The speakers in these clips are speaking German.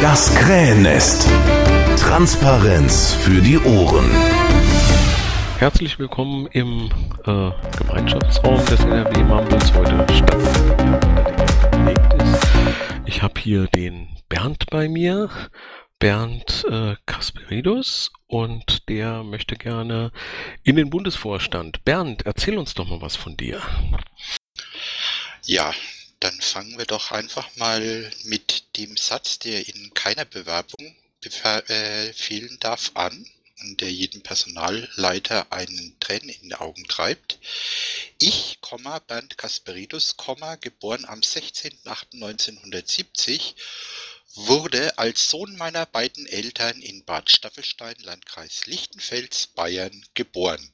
Das Krähennest. Transparenz für die Ohren. Herzlich willkommen im äh, Gemeinschaftsraum des NRW Mumbles heute statt. Ich habe hier den Bernd bei mir, Bernd äh, Kasperidus, und der möchte gerne in den Bundesvorstand. Bernd, erzähl uns doch mal was von dir. Ja, dann fangen wir doch einfach mal mit dem Satz, der in keiner Bewerbung äh, fehlen darf, an und der jedem Personalleiter einen Tränen in die Augen treibt. Ich, Bernd Kasperidus, geboren am 16.08.1970, wurde als Sohn meiner beiden Eltern in Bad Staffelstein, Landkreis Lichtenfels, Bayern, geboren.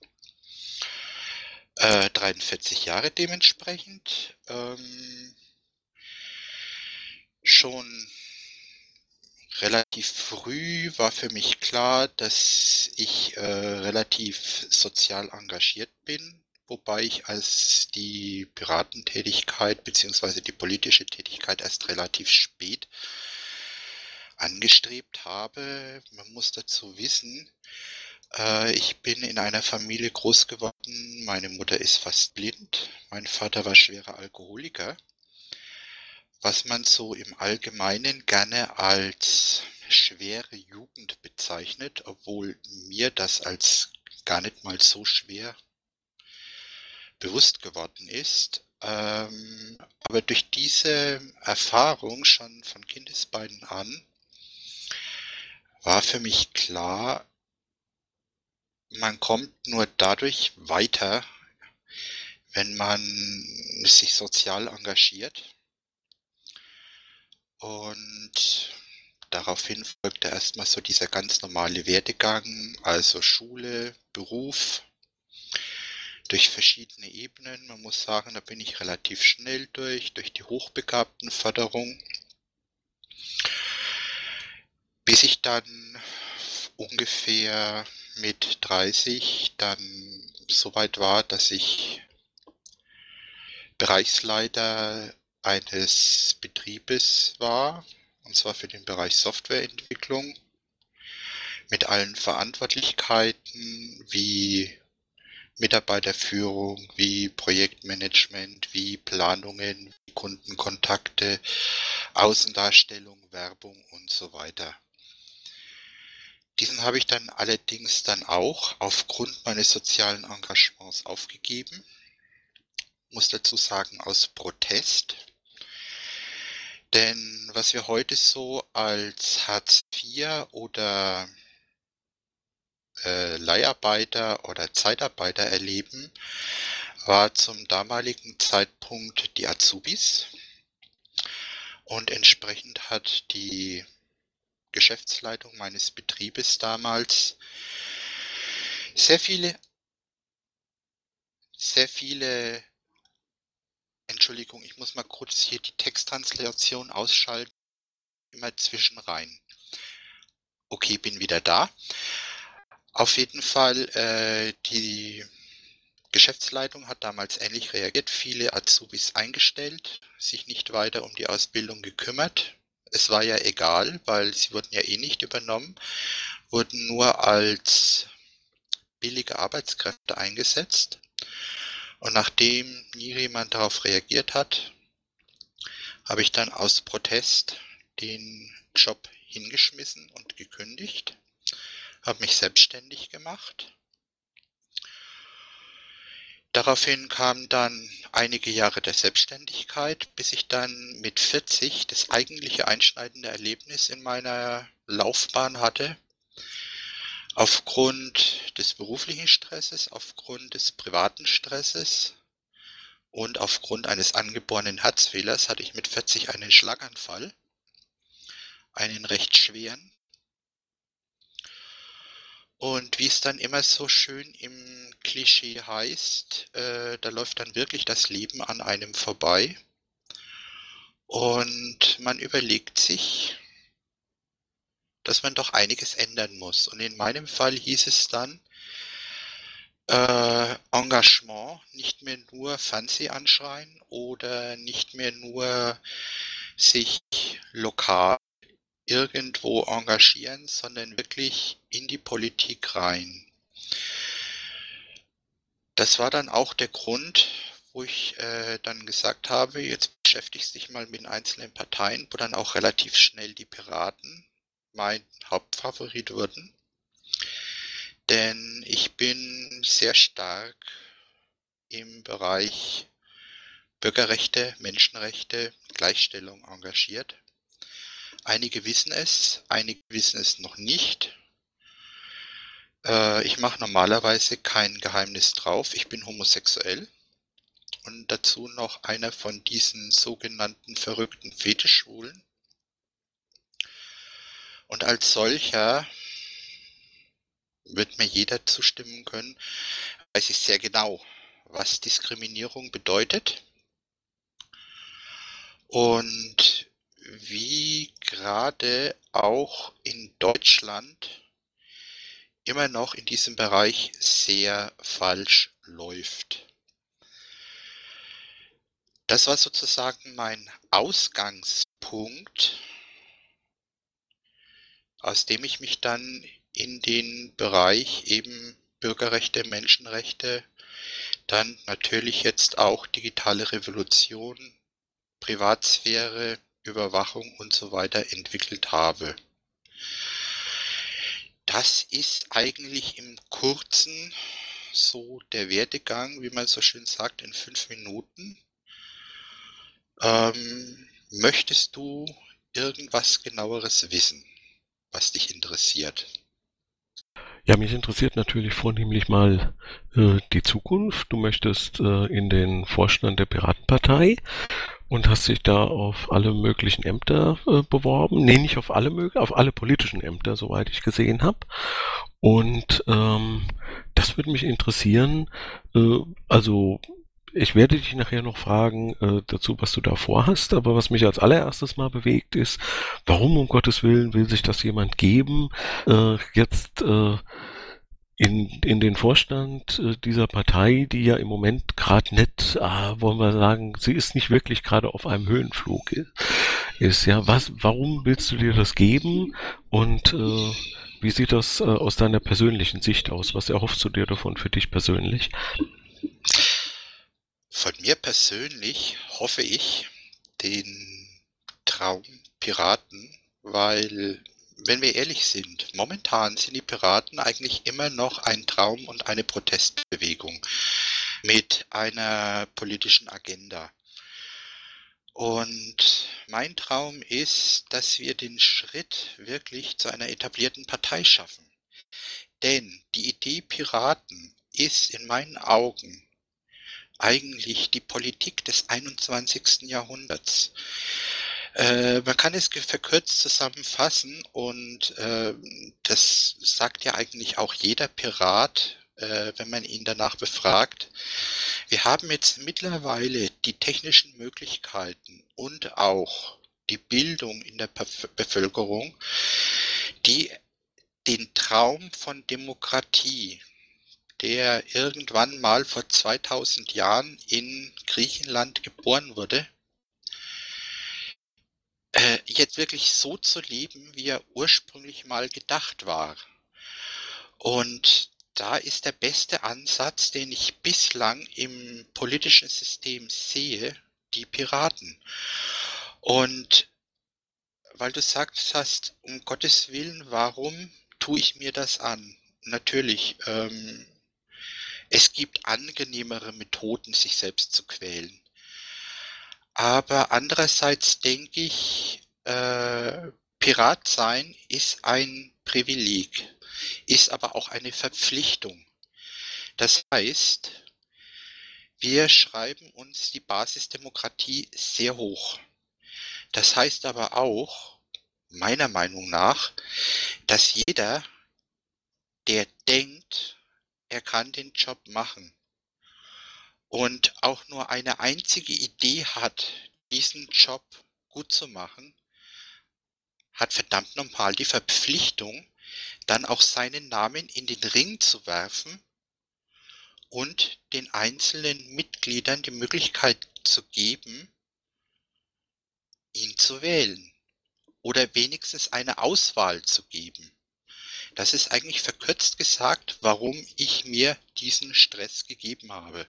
Äh, 43 Jahre dementsprechend. Ähm, schon relativ früh war für mich klar, dass ich äh, relativ sozial engagiert bin, wobei ich als die Piratentätigkeit bzw. die politische Tätigkeit erst relativ spät angestrebt habe. Man muss dazu wissen, äh, ich bin in einer Familie groß geworden. Meine Mutter ist fast blind. Mein Vater war schwerer Alkoholiker. Was man so im Allgemeinen gerne als schwere Jugend bezeichnet, obwohl mir das als gar nicht mal so schwer bewusst geworden ist. Ähm, aber durch diese Erfahrung schon von Kindesbeinen an war für mich klar, man kommt nur dadurch weiter, wenn man sich sozial engagiert. Und daraufhin folgte erstmal so dieser ganz normale Werdegang, also Schule, Beruf, durch verschiedene Ebenen. Man muss sagen, da bin ich relativ schnell durch, durch die Hochbegabtenförderung, bis ich dann ungefähr mit 30 dann so weit war, dass ich Bereichsleiter eines Betriebes war, und zwar für den Bereich Softwareentwicklung, mit allen Verantwortlichkeiten wie Mitarbeiterführung, wie Projektmanagement, wie Planungen, wie Kundenkontakte, Außendarstellung, Werbung und so weiter. Diesen habe ich dann allerdings dann auch aufgrund meines sozialen Engagements aufgegeben. Muss dazu sagen, aus Protest. Denn was wir heute so als Hartz IV oder äh, Leiharbeiter oder Zeitarbeiter erleben, war zum damaligen Zeitpunkt die Azubis. Und entsprechend hat die Geschäftsleitung meines Betriebes damals sehr viele, sehr viele, Entschuldigung, ich muss mal kurz hier die Texttranslation ausschalten, immer zwischen rein. Okay, bin wieder da. Auf jeden Fall, äh, die Geschäftsleitung hat damals ähnlich reagiert, viele Azubis eingestellt, sich nicht weiter um die Ausbildung gekümmert, es war ja egal, weil sie wurden ja eh nicht übernommen, wurden nur als billige Arbeitskräfte eingesetzt. Und nachdem nie jemand darauf reagiert hat, habe ich dann aus Protest den Job hingeschmissen und gekündigt, habe mich selbstständig gemacht Daraufhin kamen dann einige Jahre der Selbstständigkeit, bis ich dann mit 40 das eigentliche einschneidende Erlebnis in meiner Laufbahn hatte. Aufgrund des beruflichen Stresses, aufgrund des privaten Stresses und aufgrund eines angeborenen Herzfehlers hatte ich mit 40 einen Schlaganfall, einen recht schweren. Und wie es dann immer so schön im Klischee heißt, äh, da läuft dann wirklich das Leben an einem vorbei. Und man überlegt sich, dass man doch einiges ändern muss. Und in meinem Fall hieß es dann, äh, Engagement, nicht mehr nur Fernseh anschreien oder nicht mehr nur sich lokal irgendwo engagieren, sondern wirklich in die Politik rein. Das war dann auch der Grund, wo ich äh, dann gesagt habe, jetzt beschäftigst dich mal mit einzelnen Parteien, wo dann auch relativ schnell die Piraten mein Hauptfavorit wurden. Denn ich bin sehr stark im Bereich Bürgerrechte, Menschenrechte, Gleichstellung engagiert. Einige wissen es, einige wissen es noch nicht. Äh, ich mache normalerweise kein Geheimnis drauf. Ich bin homosexuell und dazu noch einer von diesen sogenannten verrückten Fetischschwulen. Und als solcher wird mir jeder zustimmen können, weiß ich sehr genau, was Diskriminierung bedeutet und wie gerade auch in Deutschland immer noch in diesem Bereich sehr falsch läuft. Das war sozusagen mein Ausgangspunkt, aus dem ich mich dann in den Bereich eben Bürgerrechte, Menschenrechte, dann natürlich jetzt auch digitale Revolution, Privatsphäre, Überwachung und so weiter entwickelt habe. Das ist eigentlich im kurzen so der Werdegang, wie man so schön sagt, in fünf Minuten. Ähm, möchtest du irgendwas genaueres wissen, was dich interessiert? Ja, mich interessiert natürlich vornehmlich mal äh, die Zukunft. Du möchtest äh, in den Vorstand der Piratenpartei und hast dich da auf alle möglichen Ämter äh, beworben. Nee, nicht auf alle möglichen, auf alle politischen Ämter, soweit ich gesehen habe. Und ähm, das würde mich interessieren. Äh, also ich werde dich nachher noch fragen äh, dazu, was du da vorhast, aber was mich als allererstes mal bewegt ist, warum um Gottes Willen will sich das jemand geben, äh, jetzt äh, in, in den Vorstand äh, dieser Partei, die ja im Moment gerade nicht, ah, wollen wir sagen, sie ist nicht wirklich gerade auf einem Höhenflug ist. Ja, was, warum willst du dir das geben und äh, wie sieht das äh, aus deiner persönlichen Sicht aus? Was erhoffst du dir davon für dich persönlich? Von mir persönlich hoffe ich den Traum Piraten, weil, wenn wir ehrlich sind, momentan sind die Piraten eigentlich immer noch ein Traum und eine Protestbewegung mit einer politischen Agenda. Und mein Traum ist, dass wir den Schritt wirklich zu einer etablierten Partei schaffen. Denn die Idee Piraten ist in meinen Augen eigentlich die Politik des 21. Jahrhunderts. Äh, man kann es verkürzt zusammenfassen und äh, das sagt ja eigentlich auch jeder Pirat, äh, wenn man ihn danach befragt. Wir haben jetzt mittlerweile die technischen Möglichkeiten und auch die Bildung in der Bevölkerung, die den Traum von Demokratie, der irgendwann mal vor 2000 Jahren in Griechenland geboren wurde, äh, jetzt wirklich so zu leben, wie er ursprünglich mal gedacht war. Und da ist der beste Ansatz, den ich bislang im politischen System sehe, die Piraten. Und weil du sagst hast, um Gottes Willen, warum tue ich mir das an? Natürlich, ähm, es gibt angenehmere Methoden, sich selbst zu quälen. Aber andererseits denke ich, äh, Pirat sein ist ein Privileg, ist aber auch eine Verpflichtung. Das heißt, wir schreiben uns die Basisdemokratie sehr hoch. Das heißt aber auch, meiner Meinung nach, dass jeder, der denkt, er kann den Job machen und auch nur eine einzige Idee hat, diesen Job gut zu machen, hat verdammt nochmal die Verpflichtung, dann auch seinen Namen in den Ring zu werfen und den einzelnen Mitgliedern die Möglichkeit zu geben, ihn zu wählen oder wenigstens eine Auswahl zu geben. Das ist eigentlich verkürzt gesagt, warum ich mir diesen Stress gegeben habe.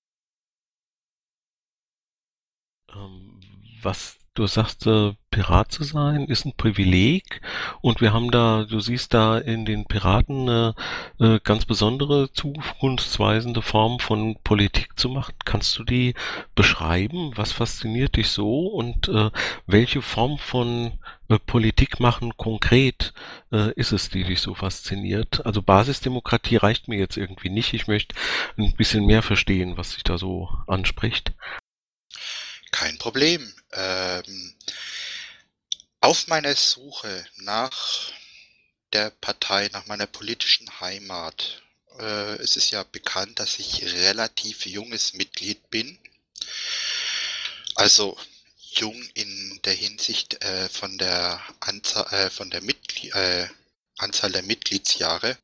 Ähm, was Du sagst, äh, Pirat zu sein ist ein Privileg und wir haben da, du siehst da in den Piraten eine äh, ganz besondere zukunftsweisende Form von Politik zu machen. Kannst du die beschreiben? Was fasziniert dich so und äh, welche Form von äh, Politik machen konkret äh, ist es, die dich so fasziniert? Also Basisdemokratie reicht mir jetzt irgendwie nicht. Ich möchte ein bisschen mehr verstehen, was sich da so anspricht. Kein Problem. Ähm, auf meiner Suche nach der Partei, nach meiner politischen Heimat, äh, es ist ja bekannt, dass ich relativ junges Mitglied bin. Also jung in der Hinsicht äh, von der Anzahl, äh, von der Mitgl äh, Anzahl der Mitgliedsjahre.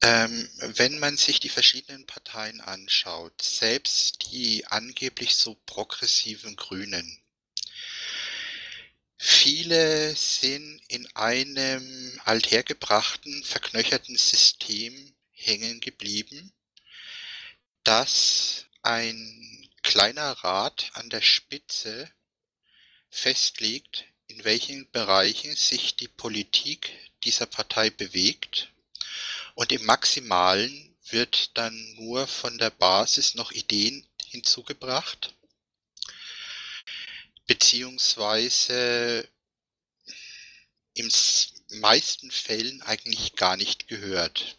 Ähm, wenn man sich die verschiedenen Parteien anschaut, selbst die angeblich so progressiven Grünen, viele sind in einem althergebrachten, verknöcherten System hängen geblieben, das ein kleiner Rat an der Spitze festlegt, in welchen Bereichen sich die Politik dieser Partei bewegt und im Maximalen wird dann nur von der Basis noch Ideen hinzugebracht, beziehungsweise im meisten Fällen eigentlich gar nicht gehört.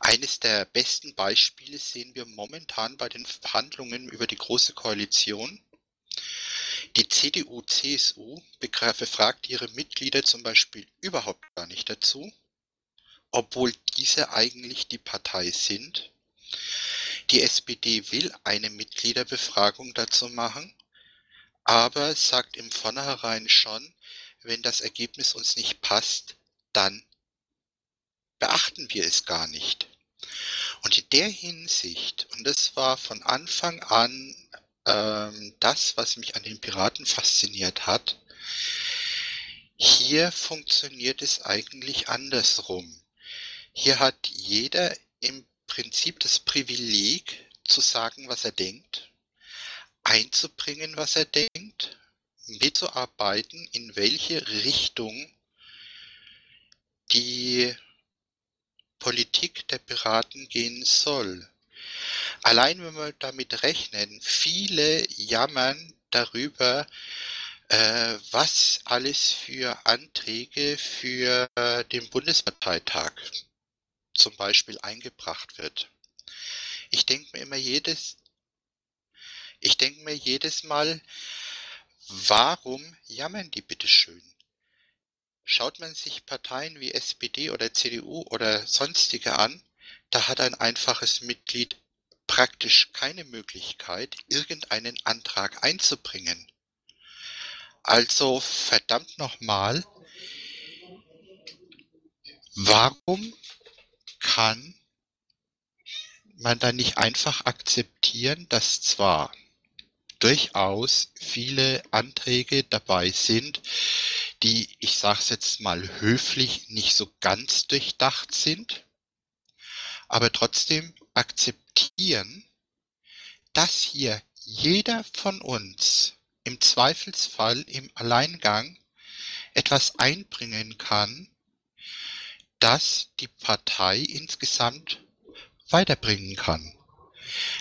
Eines der besten Beispiele sehen wir momentan bei den Verhandlungen über die Große Koalition. Die CDU-CSU befragt ihre Mitglieder zum Beispiel überhaupt gar nicht dazu obwohl diese eigentlich die Partei sind. Die SPD will eine Mitgliederbefragung dazu machen, aber sagt im Vornherein schon, wenn das Ergebnis uns nicht passt, dann beachten wir es gar nicht. Und in der Hinsicht, und das war von Anfang an ähm, das, was mich an den Piraten fasziniert hat, hier funktioniert es eigentlich andersrum. Hier hat jeder im Prinzip das Privileg zu sagen, was er denkt, einzubringen, was er denkt, mitzuarbeiten, in welche Richtung die Politik der Piraten gehen soll. Allein wenn wir damit rechnen, viele jammern darüber, äh, was alles für Anträge für den Bundesparteitag zum Beispiel eingebracht wird. Ich denke mir immer jedes, ich denke mir jedes Mal, warum jammern die bitte schön? Schaut man sich Parteien wie SPD oder CDU oder sonstige an, da hat ein einfaches Mitglied praktisch keine Möglichkeit, irgendeinen Antrag einzubringen. Also verdammt nochmal, warum kann man dann nicht einfach akzeptieren, dass zwar durchaus viele Anträge dabei sind, die, ich sage es jetzt mal höflich, nicht so ganz durchdacht sind, aber trotzdem akzeptieren, dass hier jeder von uns im Zweifelsfall im Alleingang etwas einbringen kann, das die Partei insgesamt weiterbringen kann.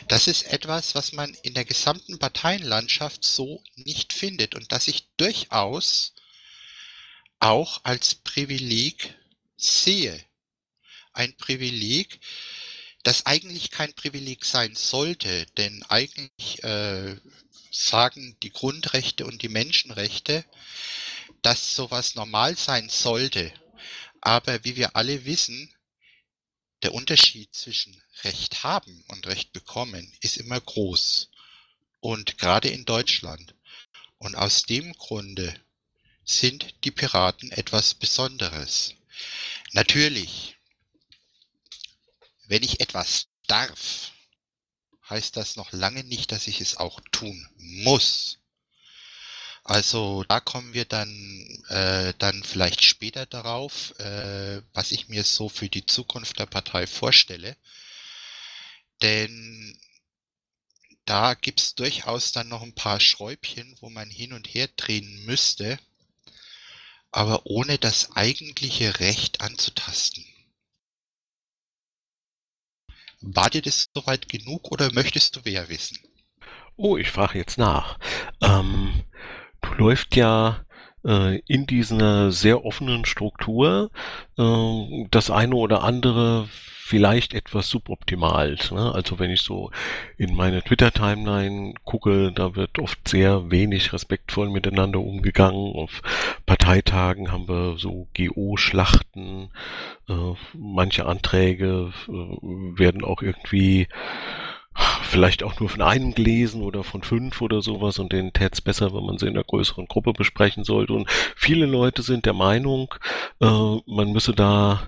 Das ist etwas, was man in der gesamten Parteienlandschaft so nicht findet und das ich durchaus auch als Privileg sehe. Ein Privileg, das eigentlich kein Privileg sein sollte, denn eigentlich äh, sagen die Grundrechte und die Menschenrechte, dass sowas normal sein sollte. Aber wie wir alle wissen, der Unterschied zwischen Recht haben und Recht bekommen ist immer groß. Und gerade in Deutschland. Und aus dem Grunde sind die Piraten etwas Besonderes. Natürlich, wenn ich etwas darf, heißt das noch lange nicht, dass ich es auch tun muss. Also da kommen wir dann, äh, dann vielleicht später darauf, äh, was ich mir so für die Zukunft der Partei vorstelle. Denn da gibt es durchaus dann noch ein paar Schräubchen, wo man hin und her drehen müsste, aber ohne das eigentliche Recht anzutasten. War dir das soweit genug oder möchtest du mehr wissen? Oh, ich frage jetzt nach. Ähm, du läufst ja äh, in dieser sehr offenen Struktur äh, das eine oder andere vielleicht etwas suboptimal. Ne? Also wenn ich so in meine Twitter-Timeline gucke, da wird oft sehr wenig respektvoll miteinander umgegangen. Auf Parteitagen haben wir so GO-Schlachten. Äh, manche Anträge werden auch irgendwie vielleicht auch nur von einem gelesen oder von fünf oder sowas und den tät's besser, wenn man sie in einer größeren Gruppe besprechen sollte. Und viele Leute sind der Meinung, äh, man müsse da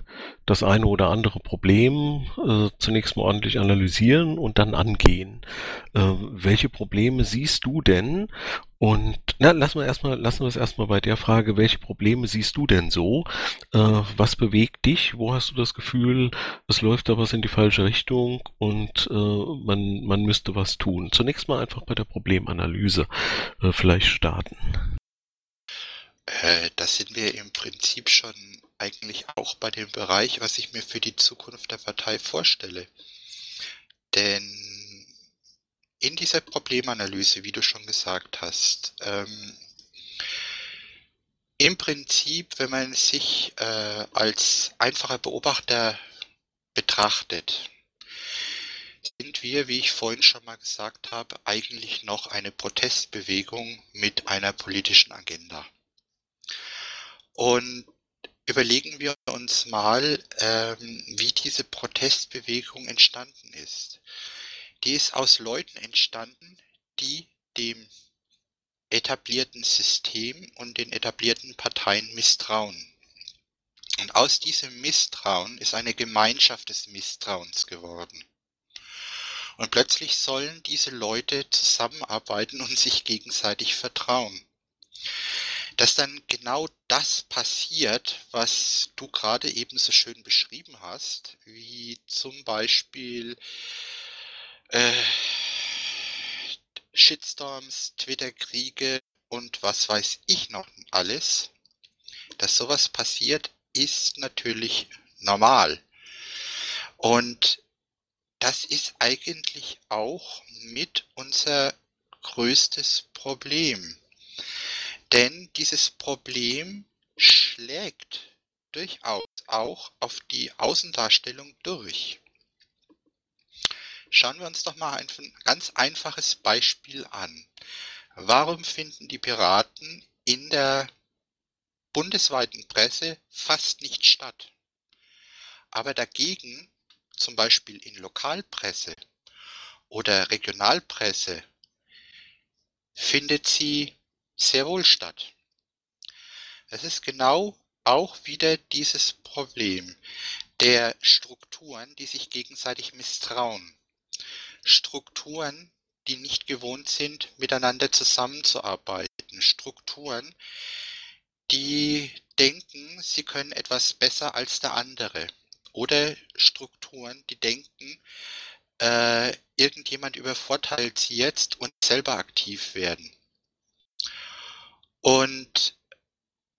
das eine oder andere Problem äh, zunächst mal ordentlich analysieren und dann angehen. Äh, welche Probleme siehst du denn? Und na, lassen wir erstmal, lassen wir es erstmal bei der Frage, welche Probleme siehst du denn so? Äh, was bewegt dich? Wo hast du das Gefühl, es läuft da was in die falsche Richtung und äh, man, man müsste was tun? Zunächst mal einfach bei der Problemanalyse äh, vielleicht starten. Äh, das sind wir im Prinzip schon eigentlich auch bei dem Bereich, was ich mir für die Zukunft der Partei vorstelle. Denn in dieser Problemanalyse, wie du schon gesagt hast, ähm, im Prinzip, wenn man sich äh, als einfacher Beobachter betrachtet, sind wir, wie ich vorhin schon mal gesagt habe, eigentlich noch eine Protestbewegung mit einer politischen Agenda. Und überlegen wir uns mal, ähm, wie diese Protestbewegung entstanden ist. Die ist aus Leuten entstanden, die dem etablierten System und den etablierten Parteien misstrauen. Und aus diesem Misstrauen ist eine Gemeinschaft des Misstrauens geworden. Und plötzlich sollen diese Leute zusammenarbeiten und sich gegenseitig vertrauen dass dann genau das passiert, was du gerade eben so schön beschrieben hast, wie zum Beispiel äh, Shitstorms, Twitter-Kriege und was weiß ich noch alles, dass sowas passiert, ist natürlich normal. Und das ist eigentlich auch mit unser größtes Problem. Denn dieses Problem schlägt durchaus auch auf die Außendarstellung durch. Schauen wir uns doch mal ein ganz einfaches Beispiel an. Warum finden die Piraten in der bundesweiten Presse fast nicht statt? Aber dagegen, zum Beispiel in Lokalpresse oder Regionalpresse, findet sie sehr wohl statt. Es ist genau auch wieder dieses Problem der Strukturen, die sich gegenseitig misstrauen. Strukturen, die nicht gewohnt sind, miteinander zusammenzuarbeiten. Strukturen, die denken, sie können etwas besser als der andere. Oder Strukturen, die denken, äh, irgendjemand übervorteilt sie jetzt und selber aktiv werden. Und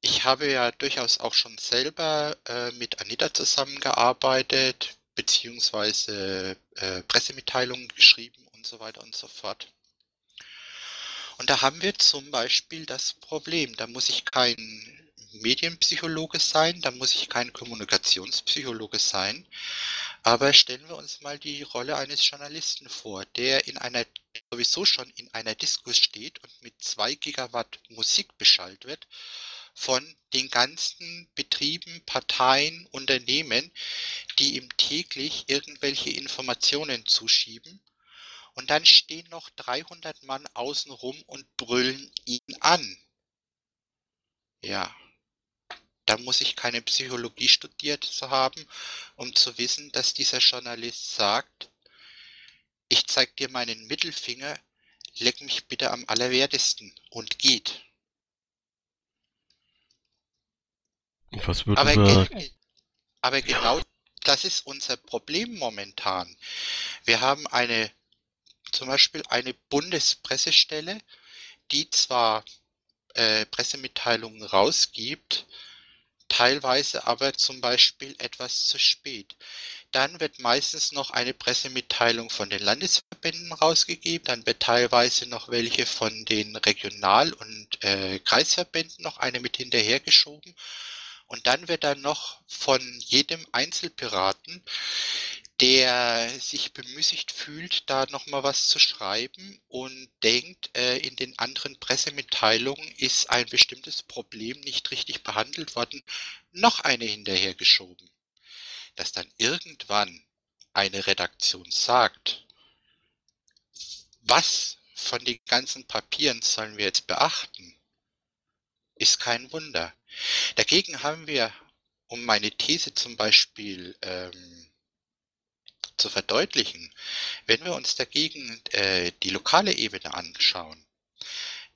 ich habe ja durchaus auch schon selber äh, mit Anita zusammengearbeitet, beziehungsweise äh, Pressemitteilungen geschrieben und so weiter und so fort. Und da haben wir zum Beispiel das Problem, da muss ich kein Medienpsychologe sein, da muss ich kein Kommunikationspsychologe sein, aber stellen wir uns mal die Rolle eines Journalisten vor, der in einer sowieso schon in einer Diskus steht und mit zwei Gigawatt Musik beschallt wird von den ganzen Betrieben, Parteien, Unternehmen, die ihm täglich irgendwelche Informationen zuschieben. Und dann stehen noch 300 Mann außenrum und brüllen ihn an. Ja, da muss ich keine Psychologie studiert zu haben, um zu wissen, dass dieser Journalist sagt, ich zeig dir meinen Mittelfinger, leck mich bitte am allerwertesten und geht. Was würde aber, ge aber genau das ist unser Problem momentan. Wir haben eine, zum Beispiel eine Bundespressestelle, die zwar äh, Pressemitteilungen rausgibt, teilweise aber zum Beispiel etwas zu spät. Dann wird meistens noch eine Pressemitteilung von den Landesverbänden rausgegeben, dann wird teilweise noch welche von den Regional- und äh, Kreisverbänden noch eine mit hinterhergeschoben. Und dann wird dann noch von jedem Einzelpiraten, der sich bemüßigt fühlt, da nochmal was zu schreiben und denkt, äh, in den anderen Pressemitteilungen ist ein bestimmtes Problem nicht richtig behandelt worden, noch eine hinterhergeschoben. Dass dann irgendwann eine Redaktion sagt, was von den ganzen Papieren sollen wir jetzt beachten, ist kein Wunder. Dagegen haben wir, um meine These zum Beispiel ähm, zu verdeutlichen, wenn wir uns dagegen äh, die lokale Ebene anschauen,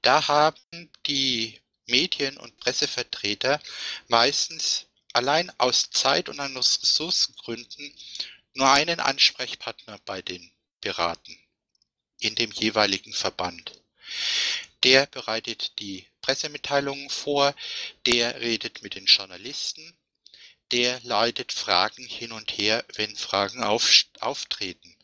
da haben die Medien- und Pressevertreter meistens allein aus Zeit- und aus Ressourcengründen nur einen Ansprechpartner bei den Piraten in dem jeweiligen Verband. Der bereitet die Pressemitteilungen vor, der redet mit den Journalisten, der leitet Fragen hin und her, wenn Fragen auf, auftreten.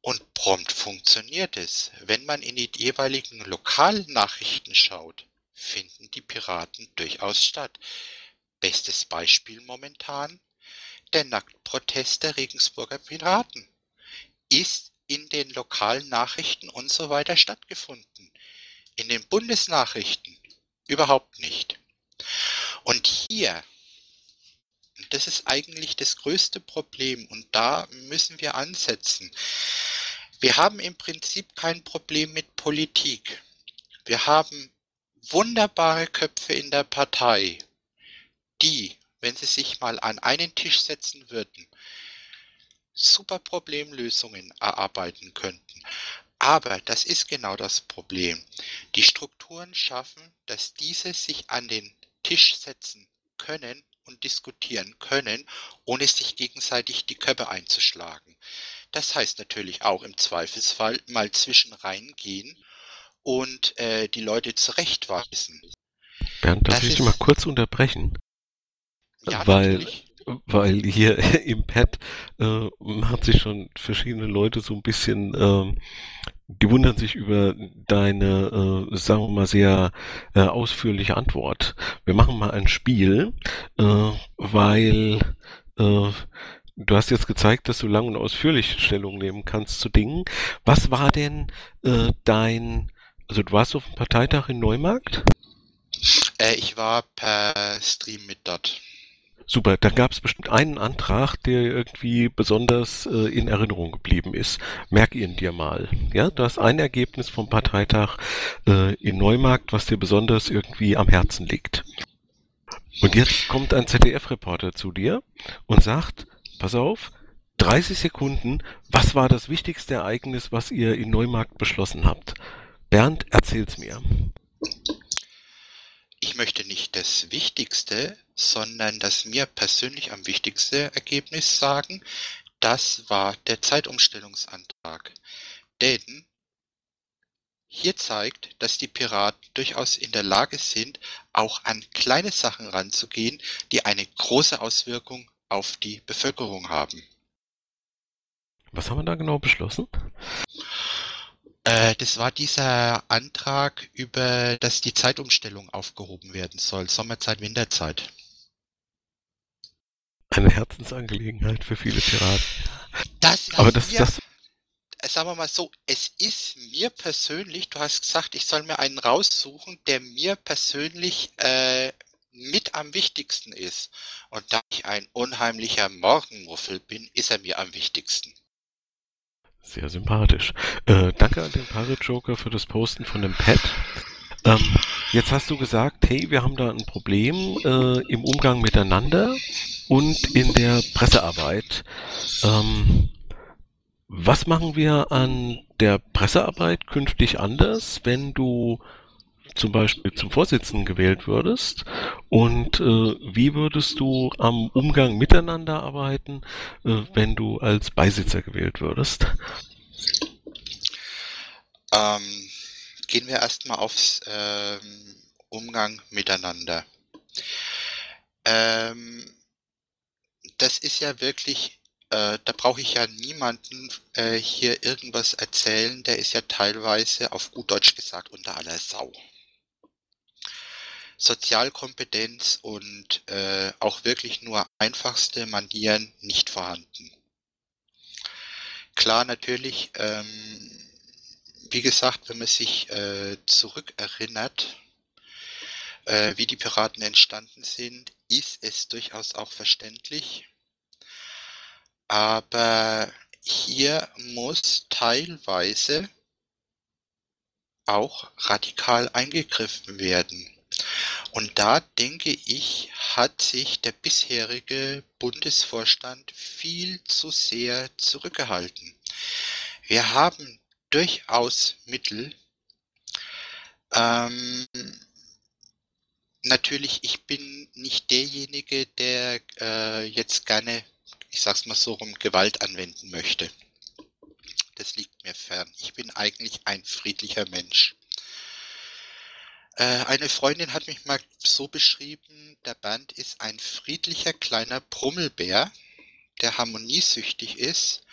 Und prompt funktioniert es. Wenn man in die jeweiligen Lokalnachrichten schaut, finden die Piraten durchaus statt. Bestes Beispiel momentan, der Nacktprotest der Regensburger Piraten ist in den lokalen Nachrichten und so weiter stattgefunden. In den Bundesnachrichten überhaupt nicht. Und hier, das ist eigentlich das größte Problem und da müssen wir ansetzen. Wir haben im Prinzip kein Problem mit Politik. Wir haben wunderbare Köpfe in der Partei, die, wenn sie sich mal an einen Tisch setzen würden, super Problemlösungen erarbeiten könnten. Aber das ist genau das Problem. Die Strukturen schaffen, dass diese sich an den Tisch setzen können und diskutieren können, ohne sich gegenseitig die Köpfe einzuschlagen. Das heißt natürlich auch im Zweifelsfall mal zwischen reingehen und äh, die Leute zurechtweisen. Bernd, darf Das ich dich mal kurz unterbrechen? Ja, Weil- natürlich. Weil hier im Pad äh, machen sich schon verschiedene Leute so ein bisschen, ähm, die wundern sich über deine, äh, sagen wir mal, sehr äh, ausführliche Antwort. Wir machen mal ein Spiel, äh, weil äh, du hast jetzt gezeigt, dass du lang und ausführlich Stellung nehmen kannst zu Dingen. Was war denn äh, dein, also du warst auf dem Parteitag in Neumarkt? Äh, ich war per Stream mit dort. Super, da gab es bestimmt einen Antrag, der irgendwie besonders äh, in Erinnerung geblieben ist. Merk ihn dir mal. Ja, du hast ein Ergebnis vom Parteitag äh, in Neumarkt, was dir besonders irgendwie am Herzen liegt. Und jetzt kommt ein ZDF-Reporter zu dir und sagt, pass auf, 30 Sekunden, was war das wichtigste Ereignis, was ihr in Neumarkt beschlossen habt? Bernd, erzähl's mir. Ich möchte nicht das Wichtigste, sondern das mir persönlich am wichtigsten Ergebnis sagen. Das war der Zeitumstellungsantrag. Denn hier zeigt, dass die Piraten durchaus in der Lage sind, auch an kleine Sachen ranzugehen, die eine große Auswirkung auf die Bevölkerung haben. Was haben wir da genau beschlossen? Äh, das war dieser Antrag über, dass die Zeitumstellung aufgehoben werden soll. Sommerzeit, Winterzeit. Eine Herzensangelegenheit für viele Piraten. Das Aber das, mir, das, sagen wir mal so, es ist mir persönlich, du hast gesagt, ich soll mir einen raussuchen, der mir persönlich äh, mit am wichtigsten ist. Und da ich ein unheimlicher Morgenmuffel bin, ist er mir am wichtigsten. Sehr sympathisch. Äh, danke an den Pirate Joker für das Posten von dem Pad. Ähm, jetzt hast du gesagt, hey, wir haben da ein Problem äh, im Umgang miteinander und in der Pressearbeit. Ähm, was machen wir an der Pressearbeit künftig anders, wenn du zum Beispiel zum Vorsitzenden gewählt würdest Und äh, wie würdest du am Umgang miteinander arbeiten, äh, wenn du als Beisitzer gewählt würdest? Ähm, gehen wir erstmal aufs ähm, Umgang miteinander. Ähm, das ist ja wirklich, äh, da brauche ich ja niemanden äh, hier irgendwas erzählen, der ist ja teilweise auf gut Deutsch gesagt unter aller Sau. Sozialkompetenz und äh, auch wirklich nur einfachste Manieren nicht vorhanden. Klar, natürlich, ähm, wie gesagt, wenn man sich äh, zurückerinnert, äh, wie die Piraten entstanden sind, ist es durchaus auch verständlich. Aber hier muss teilweise auch radikal eingegriffen werden. Und da denke ich, hat sich der bisherige Bundesvorstand viel zu sehr zurückgehalten. Wir haben durchaus Mittel. Ähm, natürlich, ich bin nicht derjenige, der äh, jetzt gerne, ich sag's mal so rum, Gewalt anwenden möchte. Das liegt mir fern. Ich bin eigentlich ein friedlicher Mensch. Äh, eine Freundin hat mich mal so beschrieben, der Bernd ist ein friedlicher kleiner Brummelbär, der harmoniesüchtig ist,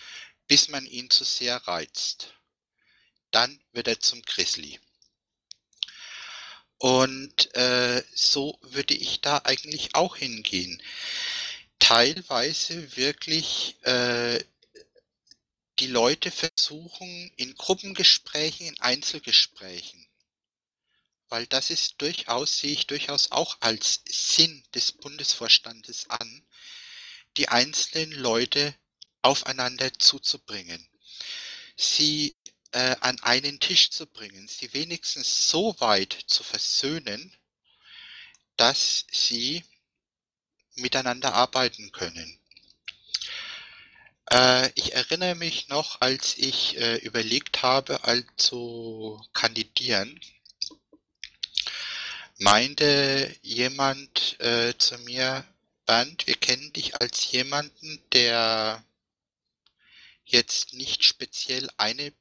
bis man ihn zu sehr reizt dann wird er zum Grizzly. Und äh, so würde ich da eigentlich auch hingehen. Teilweise wirklich äh, die Leute versuchen in Gruppengesprächen, in Einzelgesprächen, weil das ist durchaus, sehe ich durchaus auch als Sinn des Bundesvorstandes an, die einzelnen Leute aufeinander zuzubringen. Sie äh, an einen Tisch zu bringen, sie wenigstens so weit zu versöhnen, dass sie miteinander arbeiten können. Äh, ich erinnere mich noch, als ich äh, überlegt habe, also kandidieren, meinte jemand äh, zu mir, Bernd, wir kennen dich als jemanden, der jetzt nicht speziell eine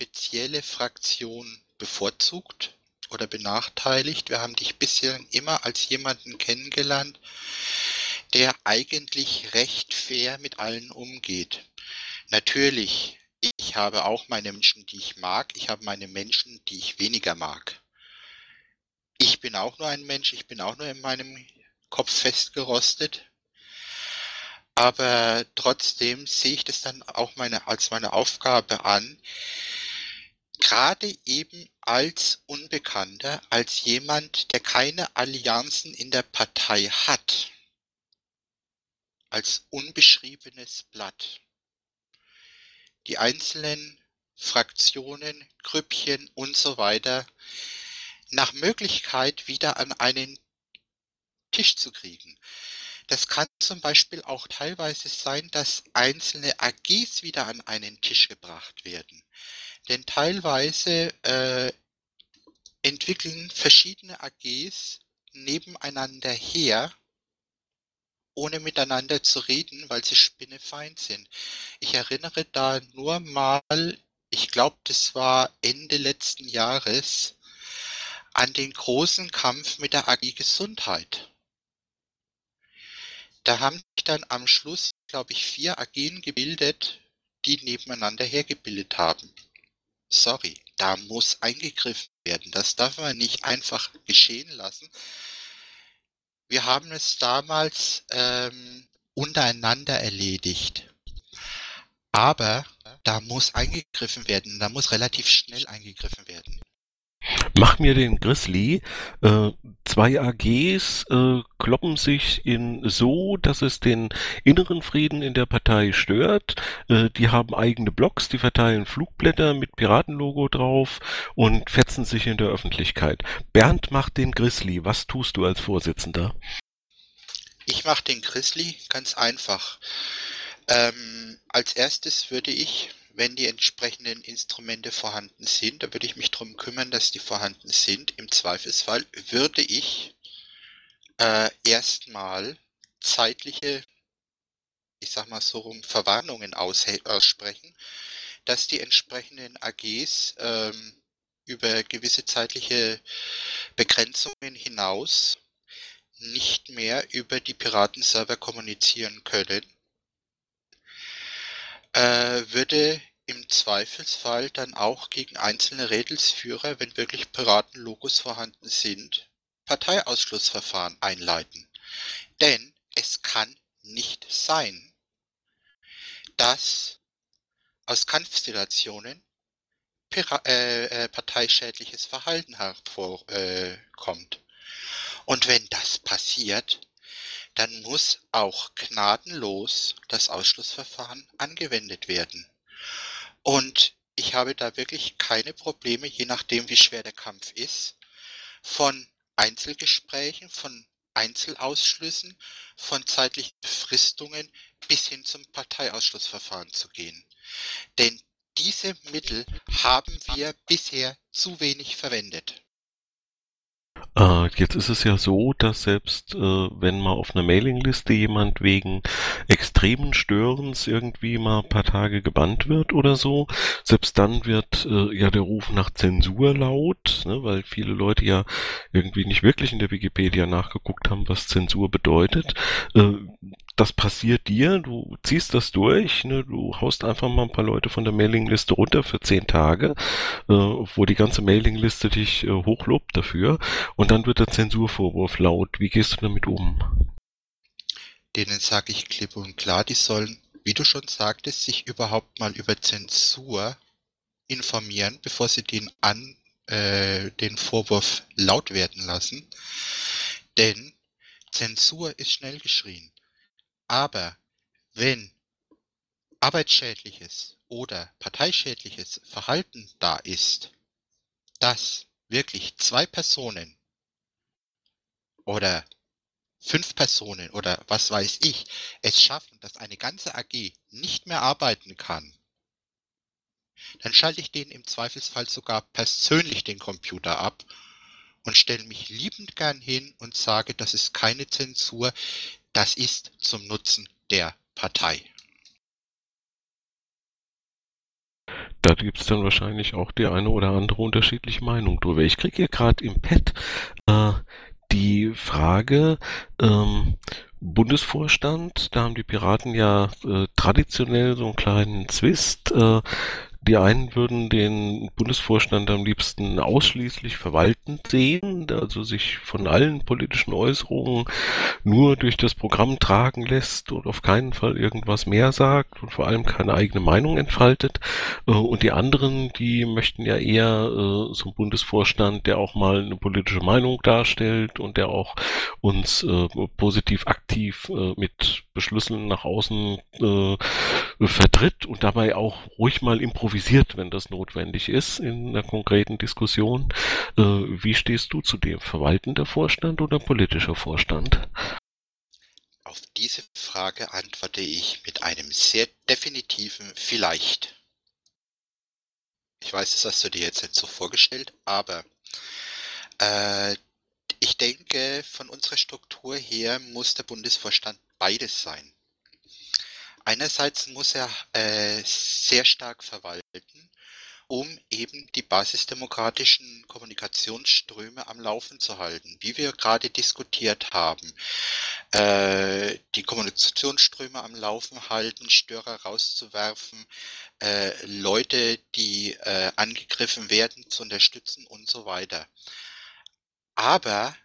spezielle Fraktion bevorzugt oder benachteiligt. Wir haben dich bisher immer als jemanden kennengelernt, der eigentlich recht fair mit allen umgeht. Natürlich, ich habe auch meine Menschen, die ich mag. Ich habe meine Menschen, die ich weniger mag. Ich bin auch nur ein Mensch. Ich bin auch nur in meinem Kopf festgerostet. Aber trotzdem sehe ich das dann auch meine, als meine Aufgabe an, gerade eben als Unbekannter, als jemand, der keine Allianzen in der Partei hat, als unbeschriebenes Blatt, die einzelnen Fraktionen, Grüppchen und so weiter nach Möglichkeit wieder an einen Tisch zu kriegen. Das kann zum Beispiel auch teilweise sein, dass einzelne AGs wieder an einen Tisch gebracht werden. Denn teilweise äh, entwickeln verschiedene AGs nebeneinander her, ohne miteinander zu reden, weil sie spinnefeind sind. Ich erinnere da nur mal, ich glaube, das war Ende letzten Jahres, an den großen Kampf mit der AG Gesundheit. Da haben sich dann am Schluss, glaube ich, vier AGen gebildet, die nebeneinander hergebildet haben. Sorry, da muss eingegriffen werden. Das darf man nicht einfach geschehen lassen. Wir haben es damals ähm, untereinander erledigt. Aber da muss eingegriffen werden, da muss relativ schnell eingegriffen werden. Mach mir den Grizzly. Äh, zwei AGs äh, kloppen sich in so, dass es den inneren Frieden in der Partei stört. Äh, die haben eigene Blogs, die verteilen Flugblätter mit Piratenlogo drauf und fetzen sich in der Öffentlichkeit. Bernd macht den Grizzly. Was tust du als Vorsitzender? Ich mache den Grizzly ganz einfach. Ähm, als erstes würde ich wenn die entsprechenden Instrumente vorhanden sind, da würde ich mich darum kümmern, dass die vorhanden sind. Im Zweifelsfall würde ich äh, erstmal zeitliche, ich sag mal so rum, Verwarnungen aussprechen, dass die entsprechenden AGs ähm, über gewisse zeitliche Begrenzungen hinaus nicht mehr über die Piratenserver kommunizieren können, würde im Zweifelsfall dann auch gegen einzelne Rädelsführer, wenn wirklich Piratenlogos vorhanden sind, Parteiausschlussverfahren einleiten. Denn es kann nicht sein, dass aus Kampfsituationen äh, äh, parteischädliches Verhalten hervorkommt. Äh, Und wenn das passiert, dann muss auch gnadenlos das Ausschlussverfahren angewendet werden. Und ich habe da wirklich keine Probleme, je nachdem, wie schwer der Kampf ist, von Einzelgesprächen, von Einzelausschlüssen, von zeitlichen Befristungen bis hin zum Parteiausschlussverfahren zu gehen. Denn diese Mittel haben wir bisher zu wenig verwendet. Äh, jetzt ist es ja so, dass selbst äh, wenn mal auf einer Mailingliste jemand wegen extremen Störens irgendwie mal ein paar Tage gebannt wird oder so, selbst dann wird äh, ja der Ruf nach Zensur laut, ne, weil viele Leute ja irgendwie nicht wirklich in der Wikipedia nachgeguckt haben, was Zensur bedeutet. Das passiert dir, du ziehst das durch, ne, du haust einfach mal ein paar Leute von der Mailingliste runter für zehn Tage, äh, wo die ganze Mailingliste dich äh, hochlobt dafür und dann wird der Zensurvorwurf laut. Wie gehst du damit um? Denen sage ich klipp und klar, die sollen, wie du schon sagtest, sich überhaupt mal über Zensur informieren, bevor sie den an äh, den Vorwurf laut werden lassen. Denn Zensur ist schnell geschrien. Aber wenn arbeitsschädliches oder parteischädliches Verhalten da ist, dass wirklich zwei Personen oder fünf Personen oder was weiß ich es schaffen, dass eine ganze AG nicht mehr arbeiten kann, dann schalte ich denen im Zweifelsfall sogar persönlich den Computer ab und stelle mich liebend gern hin und sage, das ist keine Zensur, das ist zum Nutzen der Partei. Da gibt es dann wahrscheinlich auch die eine oder andere unterschiedliche Meinung drüber. Ich kriege hier gerade im Pad äh, die Frage, ähm, Bundesvorstand, da haben die Piraten ja äh, traditionell so einen kleinen Zwist. Äh, die einen würden den Bundesvorstand am liebsten ausschließlich verwaltend sehen, also sich von allen politischen Äußerungen nur durch das Programm tragen lässt und auf keinen Fall irgendwas mehr sagt und vor allem keine eigene Meinung entfaltet. Äh, und die anderen, die möchten ja eher äh, so einen Bundesvorstand, der auch mal eine politische Meinung darstellt und der auch uns äh, positiv aktiv mit Beschlüssen nach außen vertritt und dabei auch ruhig mal improvisiert improvisiert, wenn das notwendig ist in einer konkreten Diskussion. Äh, wie stehst du zu dem? Verwaltender Vorstand oder politischer Vorstand? Auf diese Frage antworte ich mit einem sehr definitiven Vielleicht. Ich weiß, das hast du dir jetzt nicht so vorgestellt, aber äh, ich denke, von unserer Struktur her muss der Bundesvorstand beides sein. Einerseits muss er äh, sehr stark verwalten, um eben die basisdemokratischen Kommunikationsströme am Laufen zu halten, wie wir gerade diskutiert haben. Äh, die Kommunikationsströme am Laufen halten, Störer rauszuwerfen, äh, Leute, die äh, angegriffen werden, zu unterstützen und so weiter. Aber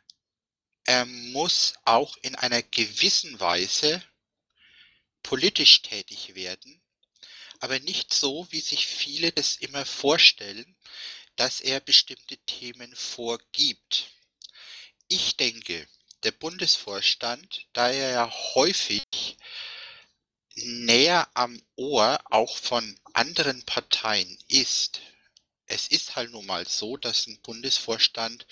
er muss auch in einer gewissen Weise politisch tätig werden, aber nicht so, wie sich viele das immer vorstellen, dass er bestimmte Themen vorgibt. Ich denke, der Bundesvorstand, da er ja häufig näher am Ohr auch von anderen Parteien ist, es ist halt nun mal so, dass ein Bundesvorstand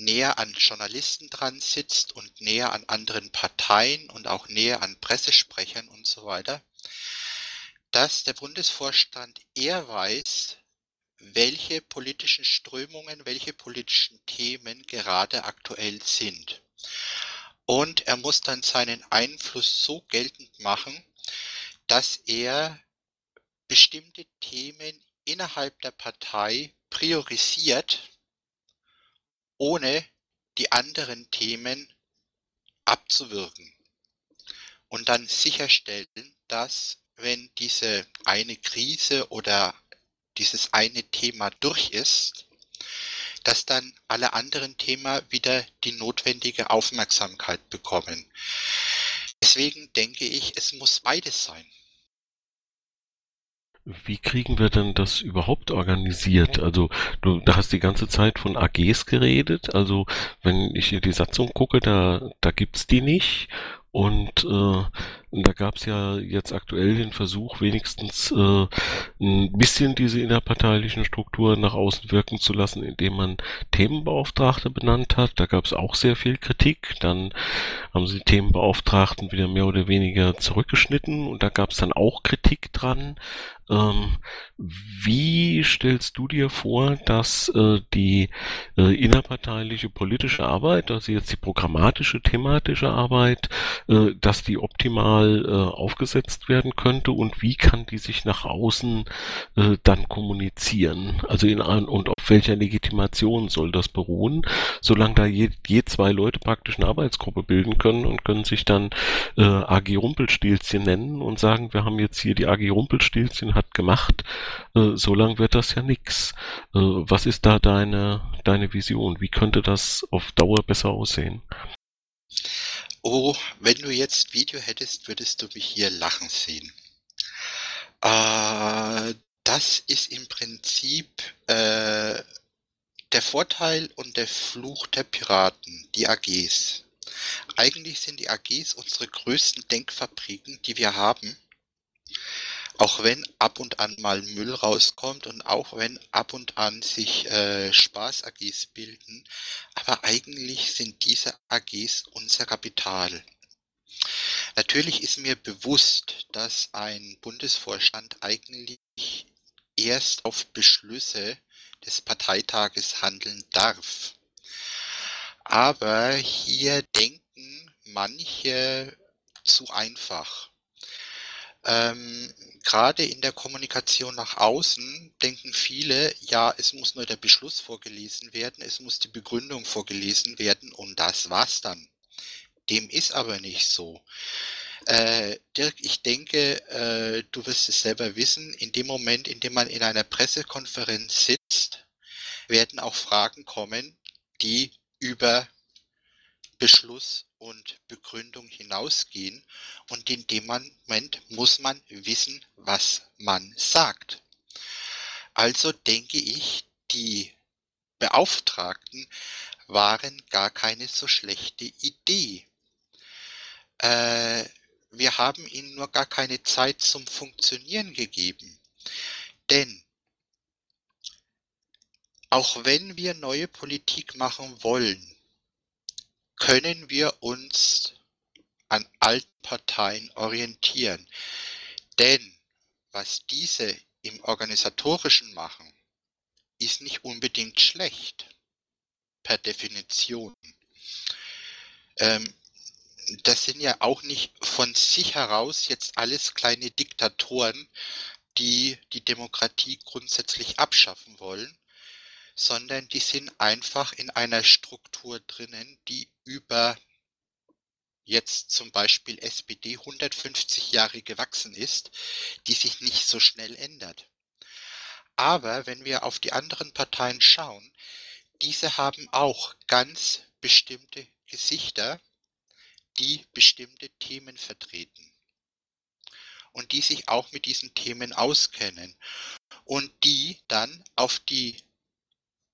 näher an Journalisten dran sitzt und näher an anderen Parteien und auch näher an Pressesprechern und so weiter, dass der Bundesvorstand eher weiß, welche politischen Strömungen, welche politischen Themen gerade aktuell sind. Und er muss dann seinen Einfluss so geltend machen, dass er bestimmte Themen innerhalb der Partei priorisiert, ohne die anderen Themen abzuwirken. Und dann sicherstellen, dass wenn diese eine Krise oder dieses eine Thema durch ist, dass dann alle anderen Themen wieder die notwendige Aufmerksamkeit bekommen. Deswegen denke ich, es muss beides sein. Wie kriegen wir denn das überhaupt organisiert? Also du, da hast die ganze Zeit von AGs geredet. Also wenn ich hier die Satzung gucke, da, da gibt's die nicht. Und äh, da gab es ja jetzt aktuell den Versuch, wenigstens äh, ein bisschen diese innerparteilichen Strukturen nach außen wirken zu lassen, indem man Themenbeauftragte benannt hat. Da gab es auch sehr viel Kritik. Dann haben sie Themenbeauftragten wieder mehr oder weniger zurückgeschnitten und da gab es dann auch Kritik dran. Ähm, wie stellst du dir vor, dass äh, die äh, innerparteiliche politische Arbeit, also jetzt die programmatische, thematische Arbeit, äh, dass die optimal äh, aufgesetzt werden könnte und wie kann die sich nach außen äh, dann kommunizieren? Also in und auf welcher Legitimation soll das beruhen? Solange da je, je zwei Leute praktisch eine Arbeitsgruppe bilden können und können sich dann äh, AG Rumpelstilzchen nennen und sagen, wir haben jetzt hier die AG Rumpelstilzchen hat gemacht, äh, so lang wird das ja nix. Äh, was ist da deine, deine Vision? Wie könnte das auf Dauer besser aussehen? Oh, wenn du jetzt Video hättest, würdest du mich hier lachen sehen. Äh, das ist im Prinzip äh, der Vorteil und der Fluch der Piraten, die AGs. Eigentlich sind die AGs unsere größten Denkfabriken, die wir haben. Auch wenn ab und an mal Müll rauskommt und auch wenn ab und an sich äh, Spaß-AGs bilden, aber eigentlich sind diese AGs unser Kapital. Natürlich ist mir bewusst, dass ein Bundesvorstand eigentlich erst auf Beschlüsse des Parteitages handeln darf. Aber hier denken manche zu einfach. Ähm, Gerade in der Kommunikation nach außen denken viele, ja, es muss nur der Beschluss vorgelesen werden, es muss die Begründung vorgelesen werden und das war's dann. Dem ist aber nicht so. Äh, Dirk, ich denke, äh, du wirst es selber wissen, in dem Moment, in dem man in einer Pressekonferenz sitzt, werden auch Fragen kommen, die über Beschluss und Begründung hinausgehen und in dem Moment muss man wissen, was man sagt. Also denke ich, die Beauftragten waren gar keine so schlechte Idee. Äh, wir haben ihnen nur gar keine Zeit zum Funktionieren gegeben. Denn auch wenn wir neue Politik machen wollen, können wir uns an Altparteien orientieren. Denn was diese im organisatorischen machen, ist nicht unbedingt schlecht, per Definition. Ähm, das sind ja auch nicht von sich heraus jetzt alles kleine Diktatoren, die die Demokratie grundsätzlich abschaffen wollen, sondern die sind einfach in einer Struktur drinnen, die über jetzt zum Beispiel SPD 150 Jahre gewachsen ist, die sich nicht so schnell ändert. Aber wenn wir auf die anderen Parteien schauen, diese haben auch ganz bestimmte Gesichter, die bestimmte Themen vertreten und die sich auch mit diesen Themen auskennen und die dann auf die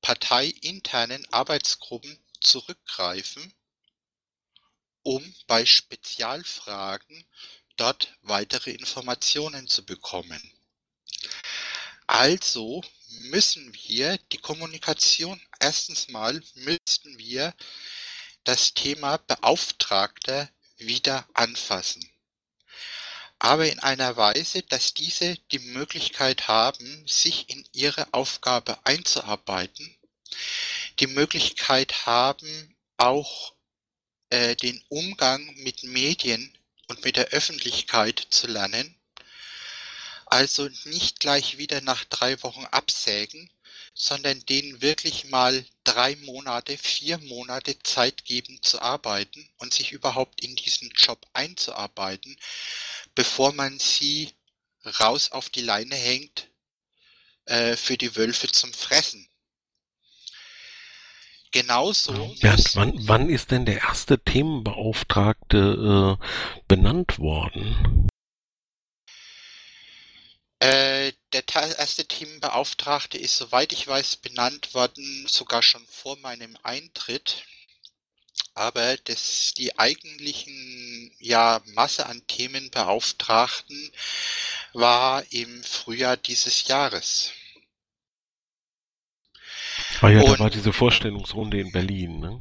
parteiinternen Arbeitsgruppen zurückgreifen, um bei Spezialfragen dort weitere Informationen zu bekommen. Also müssen wir die Kommunikation, erstens mal müssten wir das Thema Beauftragter wieder anfassen. Aber in einer Weise, dass diese die Möglichkeit haben, sich in ihre Aufgabe einzuarbeiten die Möglichkeit haben, auch äh, den Umgang mit Medien und mit der Öffentlichkeit zu lernen. Also nicht gleich wieder nach drei Wochen absägen, sondern denen wirklich mal drei Monate, vier Monate Zeit geben zu arbeiten und sich überhaupt in diesen Job einzuarbeiten, bevor man sie raus auf die Leine hängt äh, für die Wölfe zum Fressen. Genauso. Bernd, wann, wann ist denn der erste Themenbeauftragte äh, benannt worden? Äh, der erste Themenbeauftragte ist, soweit ich weiß, benannt worden, sogar schon vor meinem Eintritt. Aber das, die eigentlichen ja, Masse an Themenbeauftragten war im Frühjahr dieses Jahres. Ah ja, und, da war diese Vorstellungsrunde in Berlin, ne?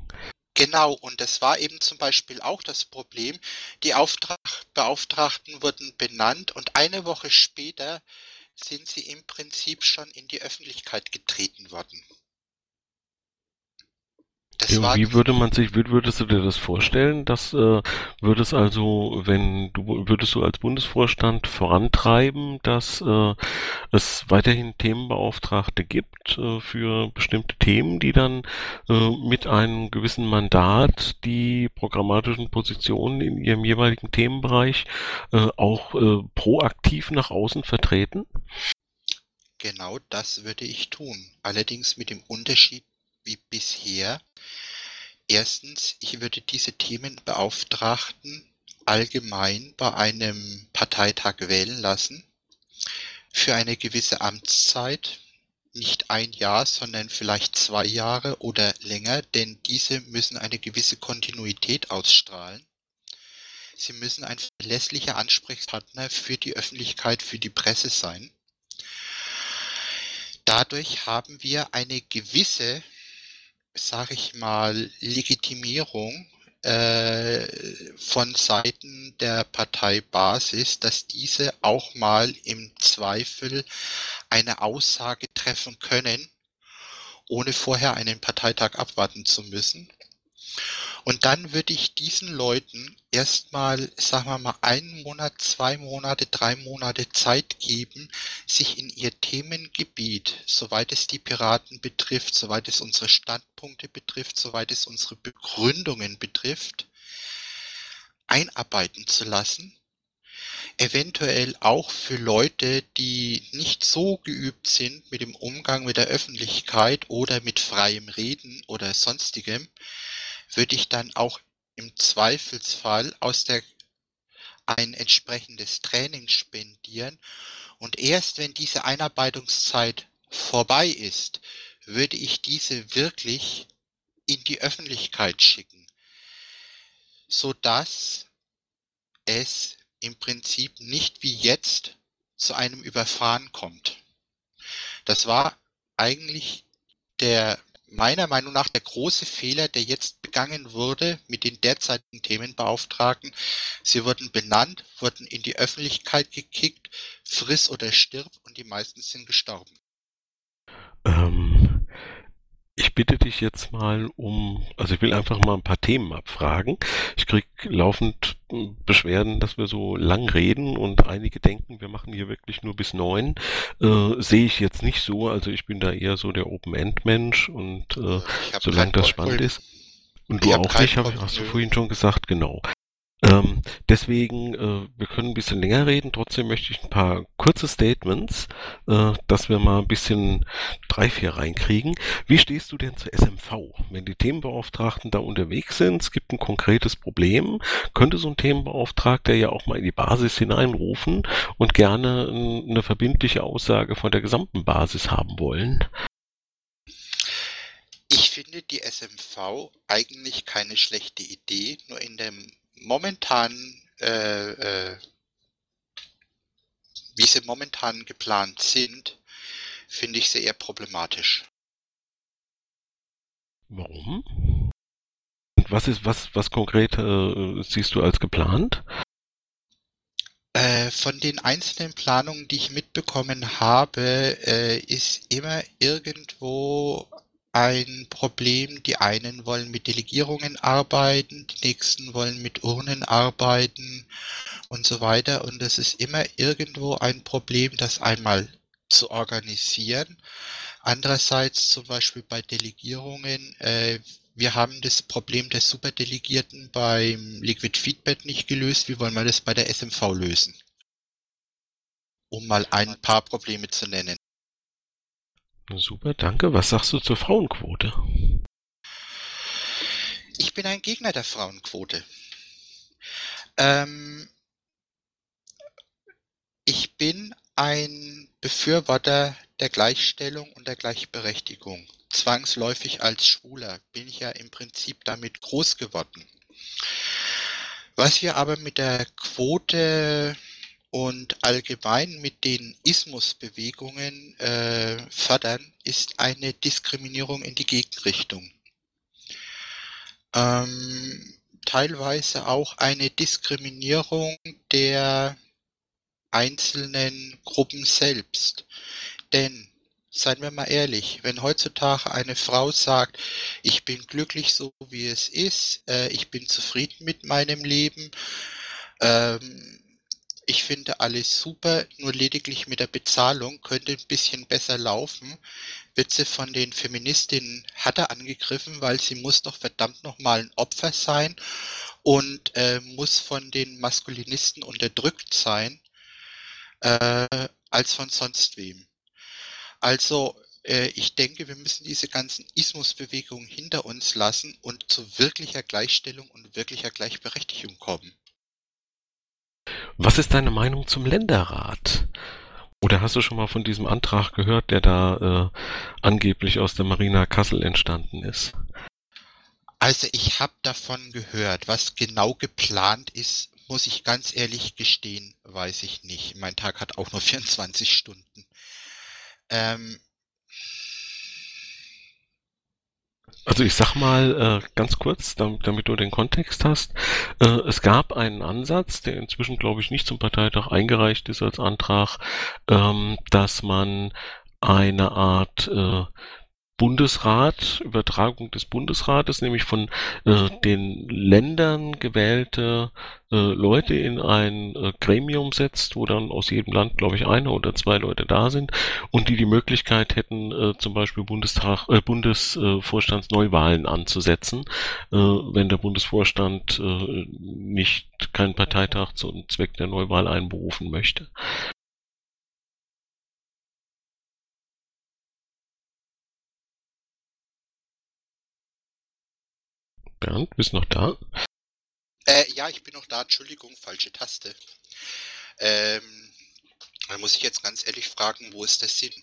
Genau, und das war eben zum Beispiel auch das Problem. Die Auftrag Beauftragten wurden benannt und eine Woche später sind sie im Prinzip schon in die Öffentlichkeit getreten worden. Das ja, wie würde man sich, würdest du dir das vorstellen? Das äh, würde es also, wenn du würdest du als Bundesvorstand vorantreiben, dass äh, es weiterhin Themenbeauftragte gibt äh, für bestimmte Themen, die dann äh, mit einem gewissen Mandat die programmatischen Positionen in ihrem jeweiligen Themenbereich äh, auch äh, proaktiv nach außen vertreten? Genau das würde ich tun. Allerdings mit dem Unterschied wie bisher. Erstens, ich würde diese Themenbeauftragten allgemein bei einem Parteitag wählen lassen für eine gewisse Amtszeit, nicht ein Jahr, sondern vielleicht zwei Jahre oder länger, denn diese müssen eine gewisse Kontinuität ausstrahlen. Sie müssen ein verlässlicher Ansprechpartner für die Öffentlichkeit, für die Presse sein. Dadurch haben wir eine gewisse sage ich mal, Legitimierung äh, von Seiten der Parteibasis, dass diese auch mal im Zweifel eine Aussage treffen können, ohne vorher einen Parteitag abwarten zu müssen. Und dann würde ich diesen Leuten erstmal, sagen wir mal, einen Monat, zwei Monate, drei Monate Zeit geben, sich in ihr Themengebiet, soweit es die Piraten betrifft, soweit es unsere Standpunkte betrifft, soweit es unsere Begründungen betrifft, einarbeiten zu lassen. Eventuell auch für Leute, die nicht so geübt sind mit dem Umgang mit der Öffentlichkeit oder mit freiem Reden oder sonstigem, würde ich dann auch im Zweifelsfall aus der ein entsprechendes Training spendieren und erst wenn diese Einarbeitungszeit vorbei ist, würde ich diese wirklich in die Öffentlichkeit schicken, so dass es im Prinzip nicht wie jetzt zu einem Überfahren kommt. Das war eigentlich der meiner Meinung nach der große Fehler, der jetzt begangen wurde mit den derzeitigen Themenbeauftragten. Sie wurden benannt, wurden in die Öffentlichkeit gekickt, friss oder stirb und die meisten sind gestorben. Ähm, ich bitte dich jetzt mal um, also ich will einfach mal ein paar Themen abfragen. Ich krieg laufend Beschwerden, dass wir so lang reden und einige denken, wir machen hier wirklich nur bis neun. Äh, Sehe ich jetzt nicht so, also ich bin da eher so der Open-End-Mensch und äh, solange das spannend ist. Und du auch nicht, hab, hast du vorhin schon gesagt, genau. Ähm, deswegen, äh, wir können ein bisschen länger reden, trotzdem möchte ich ein paar kurze Statements, äh, dass wir mal ein bisschen drei, vier reinkriegen. Wie stehst du denn zur SMV? Wenn die Themenbeauftragten da unterwegs sind, es gibt ein konkretes Problem, könnte so ein Themenbeauftragter ja auch mal in die Basis hineinrufen und gerne eine verbindliche Aussage von der gesamten Basis haben wollen? Ich finde die SMV eigentlich keine schlechte Idee, nur in dem momentan, äh, äh, wie sie momentan geplant sind, finde ich sie eher problematisch. Warum? Was ist, was, was konkret äh, siehst du als geplant? Äh, von den einzelnen Planungen, die ich mitbekommen habe, äh, ist immer irgendwo ein Problem. Die einen wollen mit Delegierungen arbeiten, die nächsten wollen mit Urnen arbeiten und so weiter. Und das ist immer irgendwo ein Problem, das einmal zu organisieren. Andererseits zum Beispiel bei Delegierungen, äh, wir haben das Problem der Superdelegierten beim Liquid Feedback nicht gelöst. Wie wollen wir das bei der SMV lösen? Um mal ein paar Probleme zu nennen. Super, danke. Was sagst du zur Frauenquote? Ich bin ein Gegner der Frauenquote. Ähm, ich bin ein Befürworter der Gleichstellung und der Gleichberechtigung. Zwangsläufig als Schwuler bin ich ja im Prinzip damit groß geworden. Was wir aber mit der Quote und allgemein mit den Ismusbewegungen äh, fördern, ist eine Diskriminierung in die Gegenrichtung. Ähm, teilweise auch eine Diskriminierung der einzelnen Gruppen selbst. Denn, seien wir mal ehrlich, wenn heutzutage eine Frau sagt, ich bin glücklich so wie es ist, äh, ich bin zufrieden mit meinem Leben, ähm, ich finde alles super, nur lediglich mit der Bezahlung könnte ein bisschen besser laufen, wird sie von den Feministinnen härter angegriffen, weil sie muss doch verdammt nochmal ein Opfer sein und äh, muss von den Maskulinisten unterdrückt sein äh, als von sonst wem. Also äh, ich denke, wir müssen diese ganzen Ismusbewegungen hinter uns lassen und zu wirklicher Gleichstellung und wirklicher Gleichberechtigung kommen. Was ist deine Meinung zum Länderrat? Oder hast du schon mal von diesem Antrag gehört, der da äh, angeblich aus der Marina Kassel entstanden ist? Also ich habe davon gehört. Was genau geplant ist, muss ich ganz ehrlich gestehen, weiß ich nicht. Mein Tag hat auch nur 24 Stunden. Ähm, Also ich sag mal äh, ganz kurz, damit, damit, du den Kontext hast. Äh, es gab einen Ansatz, der inzwischen, glaube ich, nicht zum Parteitag eingereicht ist als Antrag, ähm, dass man eine Art äh, Bundesrat, Übertragung des Bundesrates, nämlich von äh, den Ländern gewählte äh, Leute in ein äh, Gremium setzt, wo dann aus jedem Land, glaube ich, eine oder zwei Leute da sind und die die Möglichkeit hätten, äh, zum Beispiel Bundestag, äh, Bundesvorstandsneuwahlen anzusetzen, äh, wenn der Bundesvorstand äh, nicht keinen Parteitag zum Zweck der Neuwahl einberufen möchte. Bernd, bist noch da? Äh, ja, ich bin noch da. Entschuldigung, falsche Taste. Ähm, da muss ich jetzt ganz ehrlich fragen, wo ist der Sinn?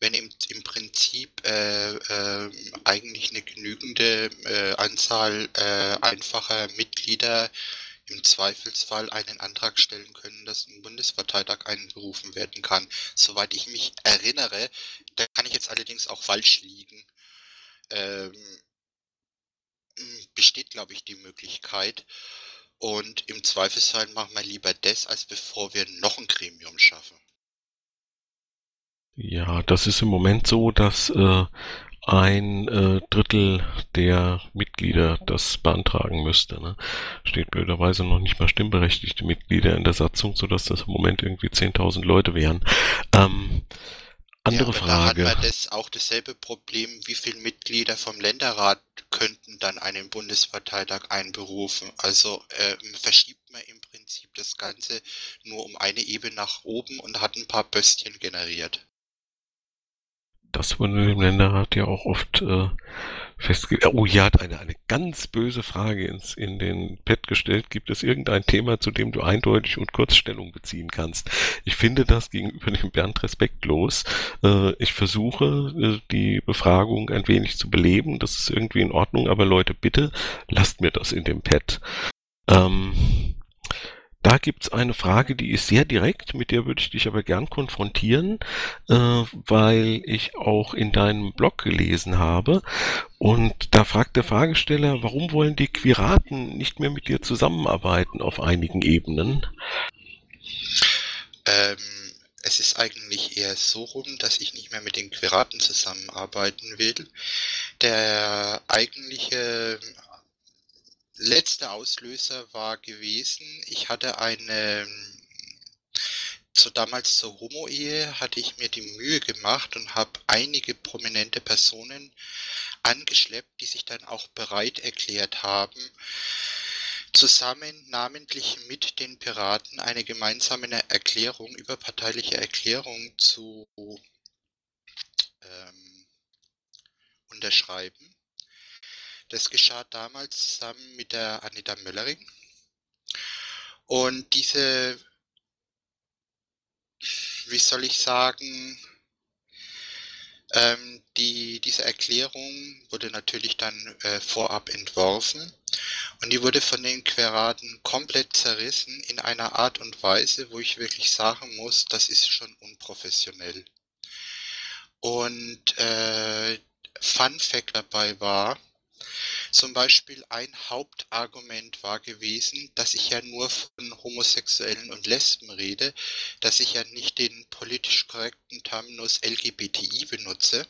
Wenn im, im Prinzip äh, äh, eigentlich eine genügende äh, Anzahl äh, einfacher Mitglieder im Zweifelsfall einen Antrag stellen können, dass ein Bundesparteitag einberufen werden kann. Soweit ich mich erinnere, da kann ich jetzt allerdings auch falsch liegen. Ähm, besteht, glaube ich, die Möglichkeit. Und im Zweifelsfall machen wir lieber das, als bevor wir noch ein Gremium schaffen. Ja, das ist im Moment so, dass äh, ein äh, Drittel der Mitglieder das beantragen müsste. Ne? Steht blöderweise noch nicht mal stimmberechtigte Mitglieder in der Satzung, sodass das im Moment irgendwie 10.000 Leute wären. Ähm, andere ja, Frage. Da hat man das auch dasselbe Problem, wie viele Mitglieder vom Länderrat könnten dann einen Bundesparteitag einberufen. Also äh, verschiebt man im Prinzip das Ganze nur um eine Ebene nach oben und hat ein paar Böstchen generiert. Das wurde im Länderrat ja auch oft äh, festgelegt. Oh ja, hat eine, eine ganz böse Frage ins, in den Pad gestellt. Gibt es irgendein Thema, zu dem du eindeutig und kurz Stellung beziehen kannst? Ich finde das gegenüber dem Bernd respektlos. Äh, ich versuche, äh, die Befragung ein wenig zu beleben. Das ist irgendwie in Ordnung, aber Leute, bitte lasst mir das in dem Pad. Ähm, da gibt's eine Frage, die ist sehr direkt, mit der würde ich dich aber gern konfrontieren, äh, weil ich auch in deinem Blog gelesen habe. Und da fragt der Fragesteller, warum wollen die Quiraten nicht mehr mit dir zusammenarbeiten auf einigen Ebenen? Ähm, es ist eigentlich eher so rum, dass ich nicht mehr mit den Piraten zusammenarbeiten will. Der eigentliche letzte Auslöser war gewesen, ich hatte eine so damals zur Homo-Ehe hatte ich mir die Mühe gemacht und habe einige prominente Personen angeschleppt, die sich dann auch bereit erklärt haben, zusammen namentlich mit den Piraten eine gemeinsame Erklärung, überparteiliche Erklärung zu ähm, unterschreiben. Das geschah damals zusammen mit der Anita Möllering. Und diese, wie soll ich sagen, ähm, die, diese Erklärung wurde natürlich dann äh, vorab entworfen und die wurde von den Queraten komplett zerrissen in einer Art und Weise, wo ich wirklich sagen muss, das ist schon unprofessionell. Und äh, Fun Fact dabei war, zum Beispiel ein Hauptargument war gewesen, dass ich ja nur von Homosexuellen und Lesben rede, dass ich ja nicht den politisch korrekten Terminus LGBTI benutze.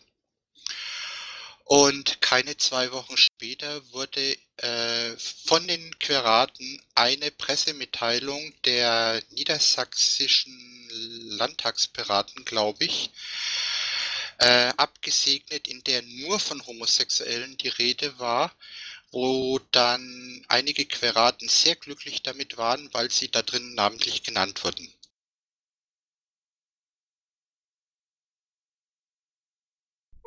Und keine zwei Wochen später wurde äh, von den Queraten eine Pressemitteilung der niedersächsischen Landtagspiraten, glaube ich, äh, abgesegnet, in der nur von Homosexuellen die Rede war, wo dann einige Queraten sehr glücklich damit waren, weil sie da drin namentlich genannt wurden.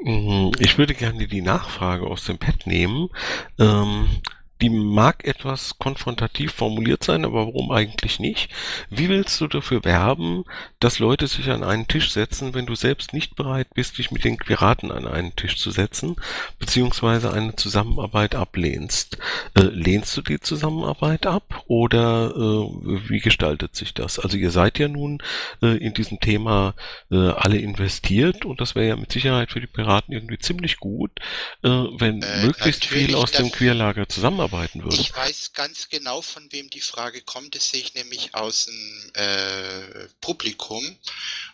Mhm, ich würde gerne die Nachfrage aus dem Pad nehmen. Ähm, die mag etwas konfrontativ formuliert sein, aber warum eigentlich nicht? Wie willst du dafür werben, dass Leute sich an einen Tisch setzen, wenn du selbst nicht bereit bist, dich mit den Piraten an einen Tisch zu setzen, beziehungsweise eine Zusammenarbeit ablehnst? Äh, lehnst du die Zusammenarbeit ab oder äh, wie gestaltet sich das? Also ihr seid ja nun äh, in diesem Thema äh, alle investiert und das wäre ja mit Sicherheit für die Piraten irgendwie ziemlich gut, äh, wenn äh, möglichst viel aus dem Queerlager zusammenarbeitet arbeiten würde. Ich weiß ganz genau, von wem die Frage kommt. Das sehe ich nämlich aus dem äh, Publikum.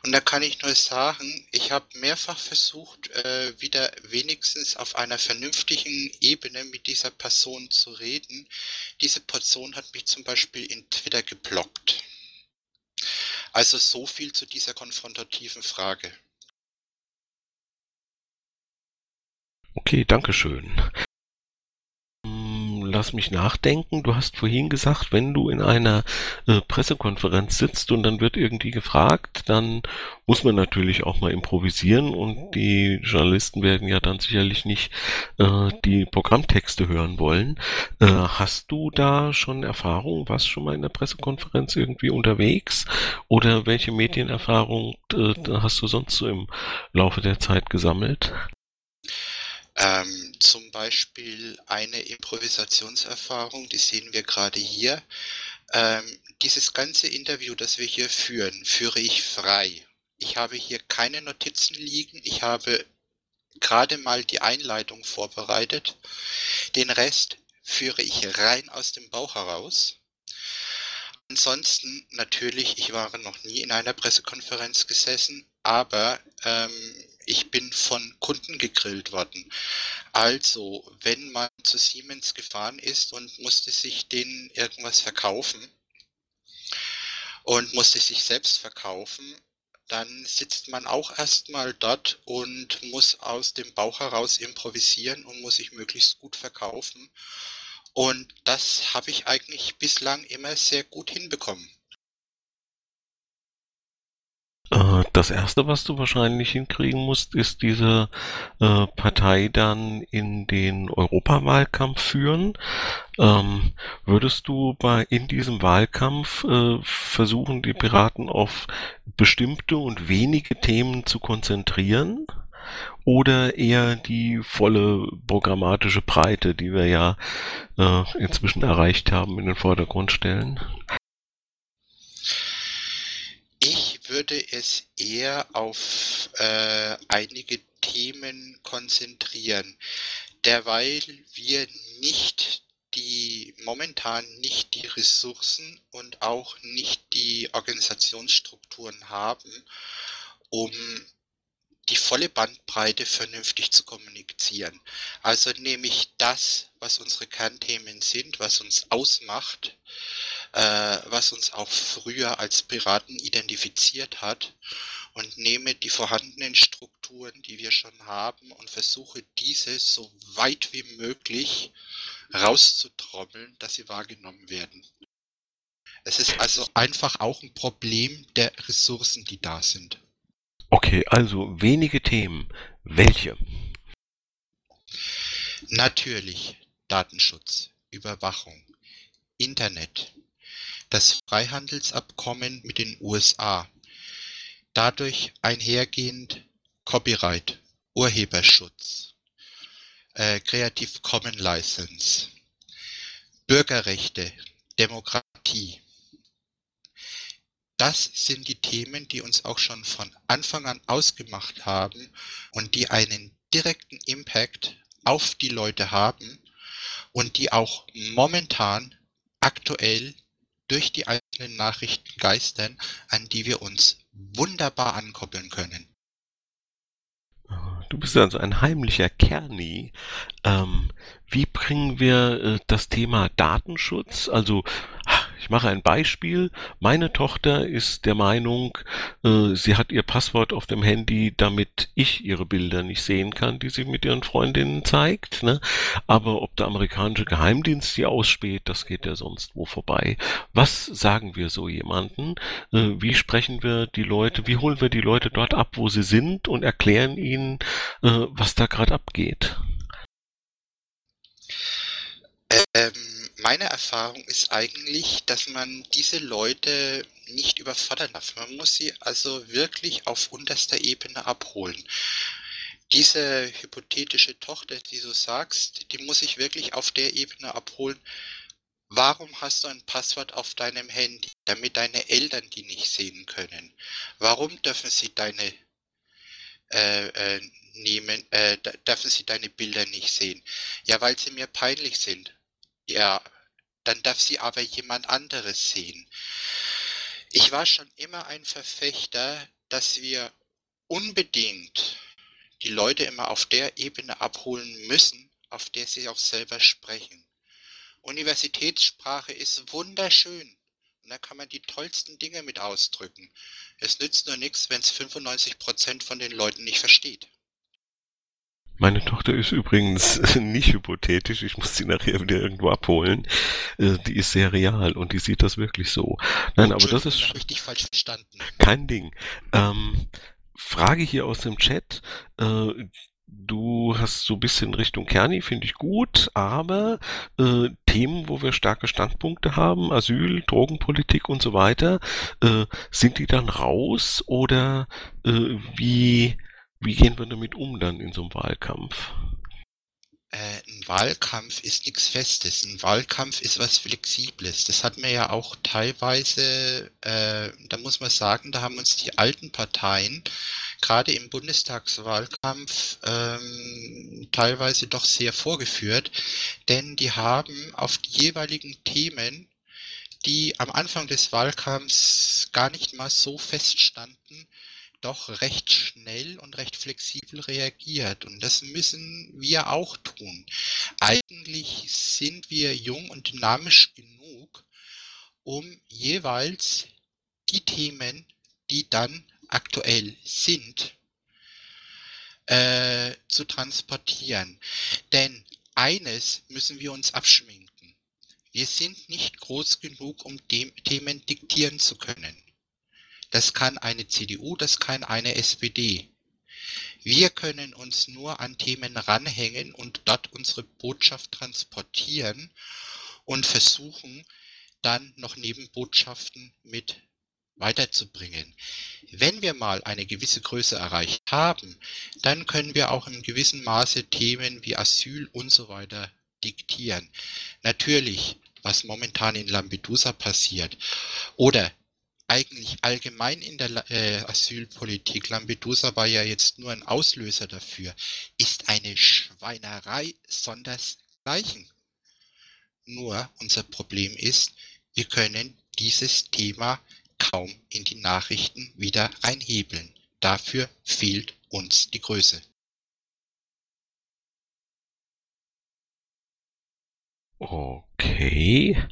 Und da kann ich nur sagen, ich habe mehrfach versucht, äh, wieder wenigstens auf einer vernünftigen Ebene mit dieser Person zu reden. Diese Person hat mich zum Beispiel in Twitter geblockt. Also so viel zu dieser konfrontativen Frage. Okay, danke schön lass mich nachdenken. Du hast vorhin gesagt, wenn du in einer äh, Pressekonferenz sitzt und dann wird irgendwie gefragt, dann muss man natürlich auch mal improvisieren und die Journalisten werden ja dann sicherlich nicht äh, die Programmtexte hören wollen. Äh, hast du da schon Erfahrung? Warst schon mal in der Pressekonferenz irgendwie unterwegs? Oder welche Medienerfahrung äh, hast du sonst so im Laufe der Zeit gesammelt? Ähm, zum Beispiel eine Improvisationserfahrung, die sehen wir gerade hier. Ähm, dieses ganze Interview, das wir hier führen, führe ich frei. Ich habe hier keine Notizen liegen. Ich habe gerade mal die Einleitung vorbereitet. Den Rest führe ich rein aus dem Bauch heraus. Ansonsten natürlich, ich war noch nie in einer Pressekonferenz gesessen, aber ähm, ich bin von Kunden gegrillt worden. Also, wenn man zu Siemens gefahren ist und musste sich denen irgendwas verkaufen und musste sich selbst verkaufen, dann sitzt man auch erstmal dort und muss aus dem Bauch heraus improvisieren und muss sich möglichst gut verkaufen. Und das habe ich eigentlich bislang immer sehr gut hinbekommen. Äh, das erste, was du wahrscheinlich hinkriegen musst, ist diese äh, Partei dann in den Europawahlkampf führen. Ähm, würdest du bei in diesem Wahlkampf äh, versuchen, die Piraten auf bestimmte und wenige Themen zu konzentrieren? Oder eher die volle programmatische Breite, die wir ja äh, inzwischen erreicht haben, in den Vordergrund stellen? Würde es eher auf äh, einige Themen konzentrieren, derweil wir nicht die momentan nicht die Ressourcen und auch nicht die Organisationsstrukturen haben, um die volle Bandbreite vernünftig zu kommunizieren. Also nehme ich das, was unsere Kernthemen sind, was uns ausmacht, äh, was uns auch früher als Piraten identifiziert hat und nehme die vorhandenen Strukturen, die wir schon haben und versuche diese so weit wie möglich rauszutrommeln, dass sie wahrgenommen werden. Es ist also einfach auch ein Problem der Ressourcen, die da sind. Okay, also wenige Themen. Welche? Natürlich Datenschutz, Überwachung, Internet, das Freihandelsabkommen mit den USA, dadurch einhergehend Copyright, Urheberschutz, äh, Creative Common License, Bürgerrechte, Demokratie, das sind die Themen, die uns auch schon von Anfang an ausgemacht haben und die einen direkten Impact auf die Leute haben und die auch momentan aktuell durch die einzelnen Nachrichten geistern, an die wir uns wunderbar ankoppeln können. Du bist also ein heimlicher Kerni. Ähm, wie bringen wir äh, das Thema Datenschutz, also ich mache ein Beispiel. Meine Tochter ist der Meinung, äh, sie hat ihr Passwort auf dem Handy, damit ich ihre Bilder nicht sehen kann, die sie mit ihren Freundinnen zeigt. Ne? Aber ob der amerikanische Geheimdienst sie ausspäht, das geht ja sonst wo vorbei. Was sagen wir so jemanden? Äh, wie sprechen wir die Leute, wie holen wir die Leute dort ab, wo sie sind und erklären ihnen, äh, was da gerade abgeht? Ähm meine Erfahrung ist eigentlich, dass man diese Leute nicht überfordern darf. Man muss sie also wirklich auf unterster Ebene abholen. Diese hypothetische Tochter, die du sagst, die muss ich wirklich auf der Ebene abholen. Warum hast du ein Passwort auf deinem Handy, damit deine Eltern die nicht sehen können? Warum dürfen sie deine äh, äh, nehmen, äh, dürfen sie deine Bilder nicht sehen? Ja, weil sie mir peinlich sind. Ja, dann darf sie aber jemand anderes sehen. Ich war schon immer ein Verfechter, dass wir unbedingt die Leute immer auf der Ebene abholen müssen, auf der sie auch selber sprechen. Universitätssprache ist wunderschön und da kann man die tollsten Dinge mit ausdrücken. Es nützt nur nichts, wenn es 95% von den Leuten nicht versteht. Meine Tochter ist übrigens nicht hypothetisch, ich muss sie nachher wieder irgendwo abholen. Äh, die ist sehr real und die sieht das wirklich so. Nein, aber das ist richtig falsch verstanden. Kein Ding. Ähm, Frage hier aus dem Chat. Äh, du hast so ein bisschen Richtung Kerni, finde ich gut, aber äh, Themen, wo wir starke Standpunkte haben, Asyl, Drogenpolitik und so weiter, äh, sind die dann raus oder äh, wie wie gehen wir damit um dann in so einem Wahlkampf? Äh, ein Wahlkampf ist nichts Festes. Ein Wahlkampf ist was Flexibles. Das hat man ja auch teilweise, äh, da muss man sagen, da haben uns die alten Parteien gerade im Bundestagswahlkampf ähm, teilweise doch sehr vorgeführt, denn die haben auf die jeweiligen Themen, die am Anfang des Wahlkampfs gar nicht mal so feststanden, doch recht schnell und recht flexibel reagiert. Und das müssen wir auch tun. Eigentlich sind wir jung und dynamisch genug, um jeweils die Themen, die dann aktuell sind, äh, zu transportieren. Denn eines müssen wir uns abschminken. Wir sind nicht groß genug, um Themen diktieren zu können. Das kann eine CDU, das kann eine SPD. Wir können uns nur an Themen ranhängen und dort unsere Botschaft transportieren und versuchen, dann noch Nebenbotschaften mit weiterzubringen. Wenn wir mal eine gewisse Größe erreicht haben, dann können wir auch in gewissem Maße Themen wie Asyl und so weiter diktieren. Natürlich, was momentan in Lampedusa passiert oder eigentlich allgemein in der äh, Asylpolitik, Lampedusa war ja jetzt nur ein Auslöser dafür, ist eine Schweinerei sondersgleichen. Nur unser Problem ist, wir können dieses Thema kaum in die Nachrichten wieder einhebeln. Dafür fehlt uns die Größe. Okay.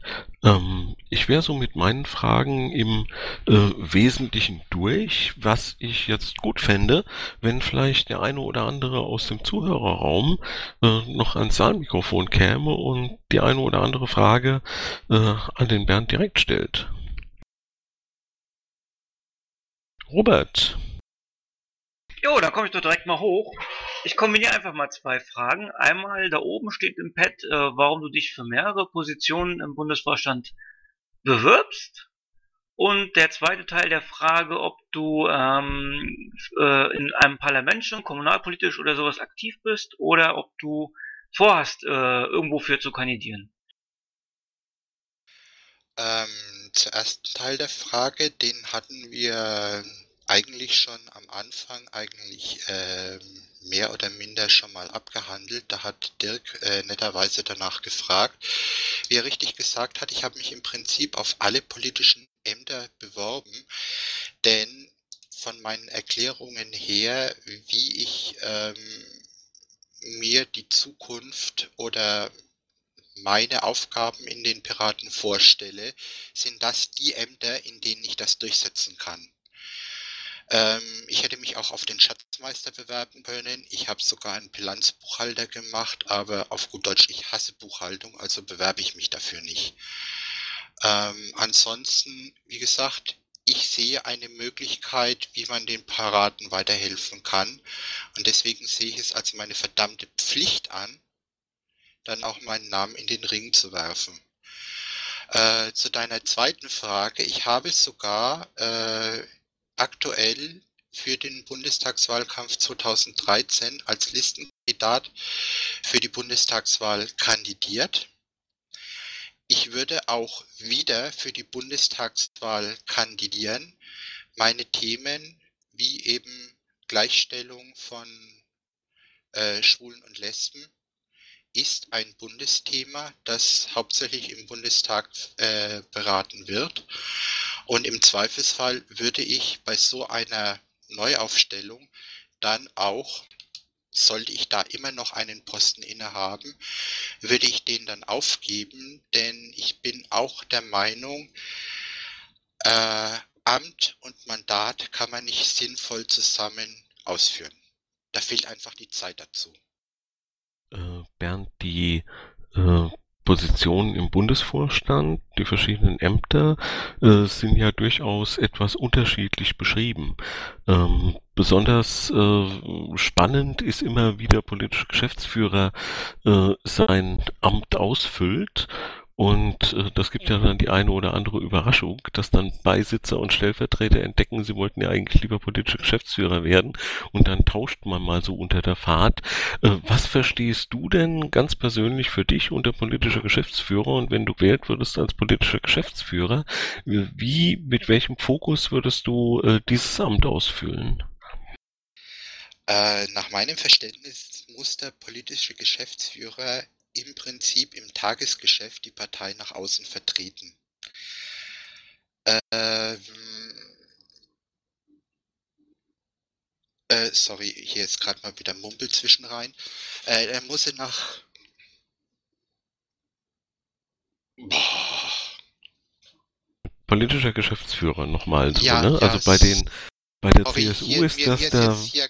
Ähm, ich wäre so mit meinen Fragen im äh, Wesentlichen durch. Was ich jetzt gut fände, wenn vielleicht der eine oder andere aus dem Zuhörerraum äh, noch ans Saalmikrofon käme und die eine oder andere Frage äh, an den Bernd direkt stellt. Robert. Jo, dann komme ich doch direkt mal hoch. Ich kombiniere einfach mal zwei Fragen. Einmal, da oben steht im Pad, äh, warum du dich für mehrere Positionen im Bundesvorstand bewirbst. Und der zweite Teil der Frage, ob du ähm, äh, in einem Parlament schon kommunalpolitisch oder sowas aktiv bist oder ob du vorhast, äh, irgendwo für zu kandidieren. Ähm, zum ersten Teil der Frage, den hatten wir eigentlich schon am Anfang eigentlich ähm, mehr oder minder schon mal abgehandelt. Da hat Dirk äh, netterweise danach gefragt. Wie er richtig gesagt hat, ich habe mich im Prinzip auf alle politischen Ämter beworben, denn von meinen Erklärungen her, wie ich ähm, mir die Zukunft oder meine Aufgaben in den Piraten vorstelle, sind das die Ämter, in denen ich das durchsetzen kann. Ähm, ich hätte mich auch auf den Schatzmeister bewerben können. Ich habe sogar einen Bilanzbuchhalter gemacht, aber auf gut Deutsch, ich hasse Buchhaltung, also bewerbe ich mich dafür nicht. Ähm, ansonsten, wie gesagt, ich sehe eine Möglichkeit, wie man den Paraten weiterhelfen kann. Und deswegen sehe ich es als meine verdammte Pflicht an, dann auch meinen Namen in den Ring zu werfen. Äh, zu deiner zweiten Frage. Ich habe sogar äh, aktuell für den Bundestagswahlkampf 2013 als Listenkandidat für die Bundestagswahl kandidiert. Ich würde auch wieder für die Bundestagswahl kandidieren. Meine Themen wie eben Gleichstellung von äh, Schwulen und Lesben ist ein Bundesthema, das hauptsächlich im Bundestag äh, beraten wird. Und im Zweifelsfall würde ich bei so einer Neuaufstellung dann auch, sollte ich da immer noch einen Posten innehaben, würde ich den dann aufgeben, denn ich bin auch der Meinung, äh, Amt und Mandat kann man nicht sinnvoll zusammen ausführen. Da fehlt einfach die Zeit dazu. Äh, Bernd, die äh, Positionen im Bundesvorstand, die verschiedenen Ämter äh, sind ja durchaus etwas unterschiedlich beschrieben. Ähm, besonders äh, spannend ist immer, wie der politische Geschäftsführer äh, sein Amt ausfüllt und äh, das gibt ja dann die eine oder andere Überraschung, dass dann Beisitzer und Stellvertreter entdecken, sie wollten ja eigentlich lieber politische Geschäftsführer werden und dann tauscht man mal so unter der Fahrt. Äh, was verstehst du denn ganz persönlich für dich unter politischer Geschäftsführer und wenn du gewählt würdest als politischer Geschäftsführer, wie, mit welchem Fokus würdest du äh, dieses Amt ausfüllen? Äh, nach meinem Verständnis muss der politische Geschäftsführer im Prinzip im Tagesgeschäft die Partei nach außen vertreten. Ähm, äh, sorry, hier ist gerade mal wieder Mumpel zwischen rein. Äh, er muss nach. Boah. Politischer Geschäftsführer nochmal so, ja, ne? Ja, also bei den bei der sorry, CSU hier, ist mir, das mir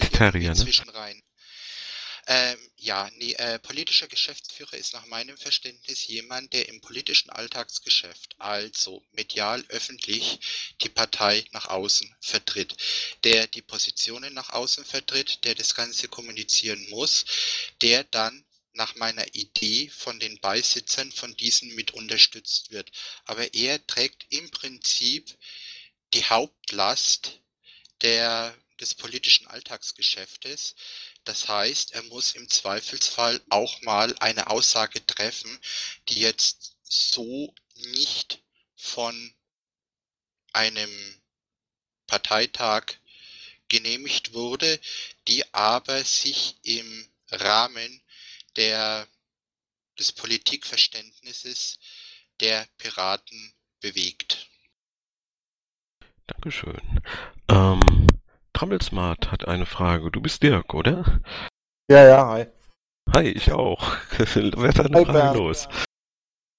der Terrier, ne? Ähm, ja, nee, äh, politischer Geschäftsführer ist nach meinem Verständnis jemand, der im politischen Alltagsgeschäft, also medial, öffentlich, die Partei nach außen vertritt, der die Positionen nach außen vertritt, der das Ganze kommunizieren muss, der dann nach meiner Idee von den Beisitzern von diesen mit unterstützt wird. Aber er trägt im Prinzip die Hauptlast der, des politischen Alltagsgeschäftes. Das heißt, er muss im Zweifelsfall auch mal eine Aussage treffen, die jetzt so nicht von einem Parteitag genehmigt wurde, die aber sich im Rahmen der des Politikverständnisses der Piraten bewegt. Dankeschön. Ähm, Trammelsmart hat eine Frage. Du bist Dirk, oder? Ja, ja, hi. Hi, ich auch. Wer hat eine Hi, Frage Bernd. los?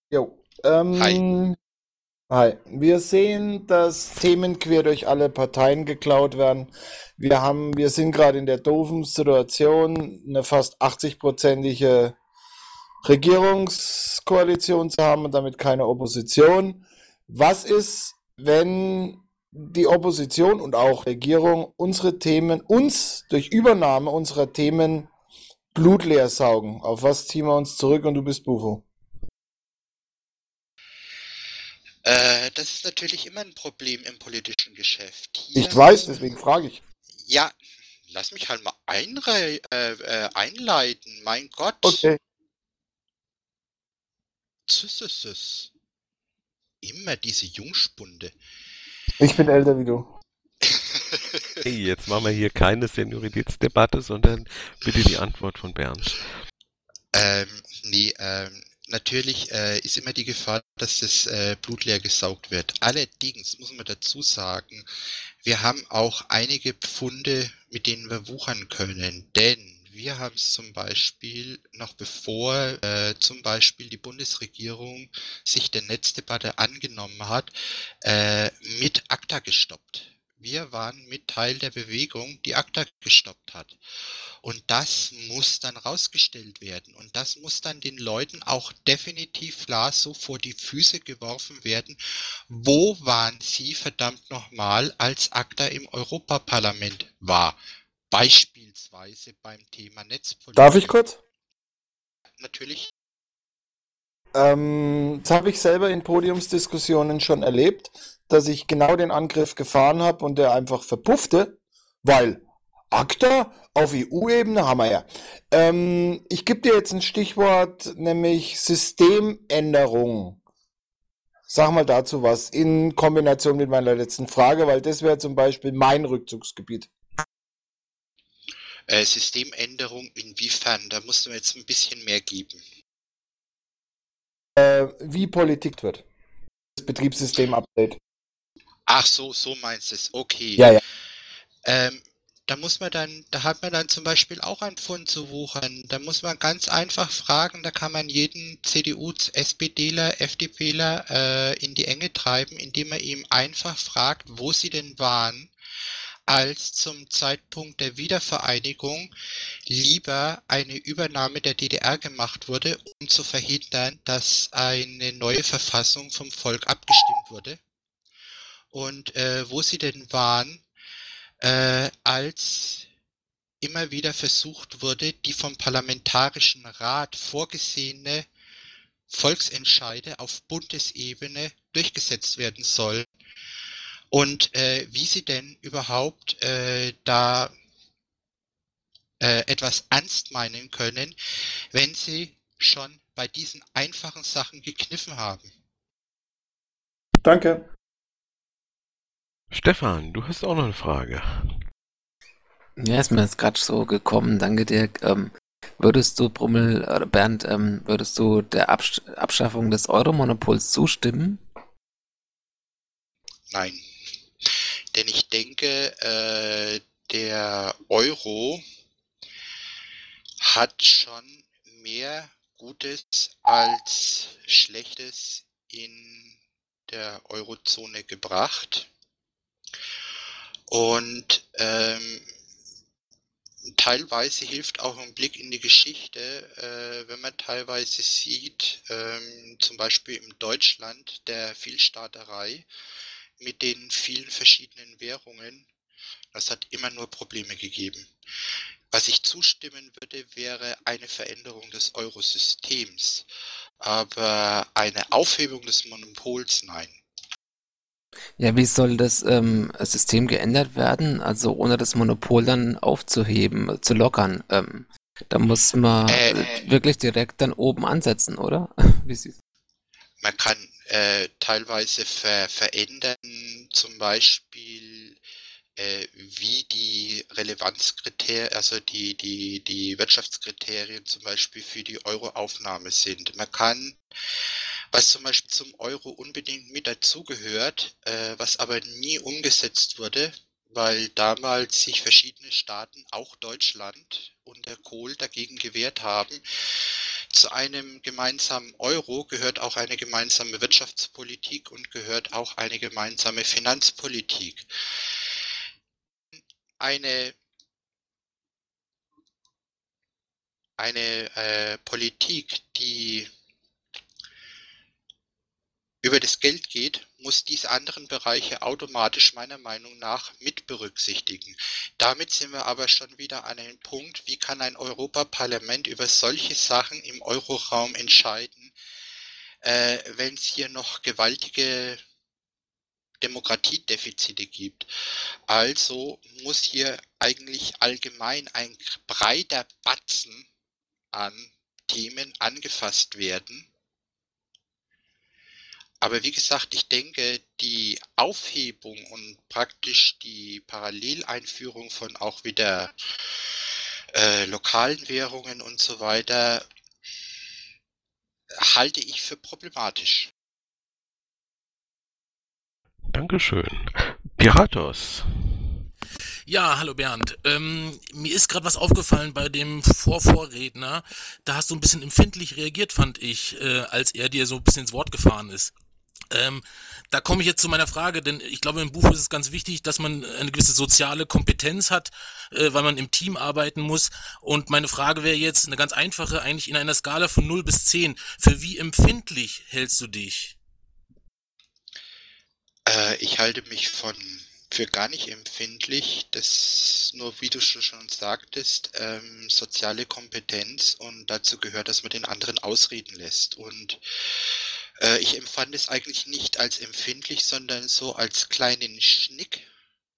Jo. Ähm, Hi. Hi. Wir sehen, dass Themen quer durch alle Parteien geklaut werden. Wir haben, wir sind gerade in der doofen Situation, eine fast 80-prozentige Regierungskoalition zu haben und damit keine Opposition. Was ist, wenn die Opposition und auch Regierung unsere Themen, uns durch Übernahme unserer Themen blutleer saugen? Auf was ziehen wir uns zurück und du bist Bufo? Äh, das ist natürlich immer ein Problem im politischen Geschäft. Hier Ich weiß, deswegen frage ich. Ja, lass mich halt mal einrei äh, äh, einleiten. Mein Gott. Okay. Züsseses. Immer diese Jungspunde. Ich bin älter wie du. Hey, jetzt machen wir hier keine Senioritätsdebatte, sondern bitte die Antwort von Bernd. Ähm, nee, ähm, natürlich äh, ist immer die Gefahr, dass das äh, Blut leer gesaugt wird. Allerdings muss man dazu sagen, wir haben auch einige Pfunde, mit denen wir wuchern können. Denn wir haben es zum Beispiel, noch bevor äh, zum Beispiel die Bundesregierung sich der Netzdebatte angenommen hat, äh, mit ACTA gestoppt. Wir waren mit Teil der Bewegung, die ACTA gestoppt hat. Und das muss dann rausgestellt werden. Und das muss dann den Leuten auch definitiv klar so vor die Füße geworfen werden. Wo waren sie verdammt nochmal, als ACTA im Europaparlament war? Beispielsweise beim Thema Netzpolitik. Darf ich kurz? Natürlich. Ähm, das habe ich selber in Podiumsdiskussionen schon erlebt, dass ich genau den Angriff gefahren habe und der einfach verpuffte, weil ACTA auf EU-Ebene haben wir ja. Ähm, ich gebe dir jetzt ein Stichwort, nämlich Systemänderung. Sag mal dazu was in Kombination mit meiner letzten Frage, weil das wäre zum Beispiel mein Rückzugsgebiet. Äh, Systemänderung inwiefern? Da musst du jetzt ein bisschen mehr geben. Äh, wie Politik wird. Das Betriebssystem-Update. Ach so, so meinst du es. Okay. Ja, ja. Ähm, da muss man dann, da hat man dann zum Beispiel auch ein Pfund zu wuchern. Da muss man ganz einfach fragen, da kann man jeden CDU, SPDler, FDPler äh, in die Enge treiben, indem man ihm einfach fragt, wo sie denn waren, als zum Zeitpunkt der Wiedervereinigung lieber eine Übernahme der DDR gemacht wurde, um zu verhindern, dass eine neue Verfassung vom Volk abgestimmt wurde. Und äh, wo sie denn waren, äh, als immer wieder versucht wurde, die vom Parlamentarischen Rat vorgesehene Volksentscheide auf Bundesebene durchgesetzt werden sollen und äh, wie sie denn überhaupt äh, da äh, etwas ernst meinen können, wenn sie schon bei diesen einfachen Sachen gekniffen haben. Danke. Stefan, du hast auch noch eine Frage. Ja, ist mir jetzt gerade so gekommen. Danke dir. Ähm, würdest du, Brummel, oder Bernd, ähm, würdest du der Absch Abschaffung des Euromonopols zustimmen? Nein. Denn ich denke, äh, der Euro hat schon mehr Gutes als Schlechtes in der Eurozone gebracht. Und ähm, teilweise hilft auch ein Blick in die Geschichte, äh, wenn man teilweise sieht, ähm, zum Beispiel in Deutschland der Vielstaaterei mit den vielen verschiedenen Währungen, das hat immer nur Probleme gegeben. Was ich zustimmen würde, wäre eine Veränderung des Eurosystems, aber eine Aufhebung des Monopols nein. Ja, wie soll das ähm, System geändert werden? Also ohne das Monopol dann aufzuheben, zu lockern. Ähm, da muss man Äh, wirklich direkt dann oben ansetzen, oder? Man kann äh, teilweise ver verändern, zum Beispiel äh, wie die Relevanzkriterien, also die, die, die Wirtschaftskriterien zum Beispiel für die Euroaufnahme sind. Man kann, was zum Beispiel zum Euro unbedingt mit dazugehört, äh, was aber nie umgesetzt wurde, weil damals sich verschiedene Staaten, auch Deutschland und der Kohl dagegen gewehrt haben. Zu einem gemeinsamen Euro gehört auch eine gemeinsame Wirtschaftspolitik und gehört auch eine gemeinsame Finanzpolitik. Eine eine äh, Politik, die über das Geld geht, muss diese anderen Bereiche automatisch meiner Meinung nach mit berücksichtigen. Damit sind wir aber schon wieder an einem Punkt, wie kann ein Europaparlament über solche Sachen im Euroraum entscheiden, äh, wenn es hier noch gewaltige Demokratiedefizite gibt. Also muss hier eigentlich allgemein ein breiter Batzen an Themen angefasst werden aber wie gesagt, ich denke, die Aufhebung und praktisch die Paralleleinführung von auch wieder äh, lokalen Währungen und so weiter halte ich für problematisch. Dankeschön. Piratos. Ja, hallo Bernd. Ähm, mir ist gerade was aufgefallen bei dem Vorvorredner. Da hast du ein bisschen empfindlich reagiert, fand ich, äh, als er dir so ein bisschen ins Wort gefahren ist. Ähm, da komme ich jetzt zu meiner Frage, denn ich glaube, im Buch ist es ganz wichtig, dass man eine gewisse soziale Kompetenz hat, äh, weil man im Team arbeiten muss. Und meine Frage wäre jetzt eine ganz einfache, eigentlich in einer Skala von 0 bis 10. Für wie empfindlich hältst du dich? Äh, ich halte mich von für gar nicht empfindlich. Das nur, wie du schon sagtest, ähm, soziale Kompetenz und dazu gehört, dass man den anderen ausreden lässt. Und äh, ich empfand es eigentlich nicht als empfindlich, sondern so als kleinen Schnick,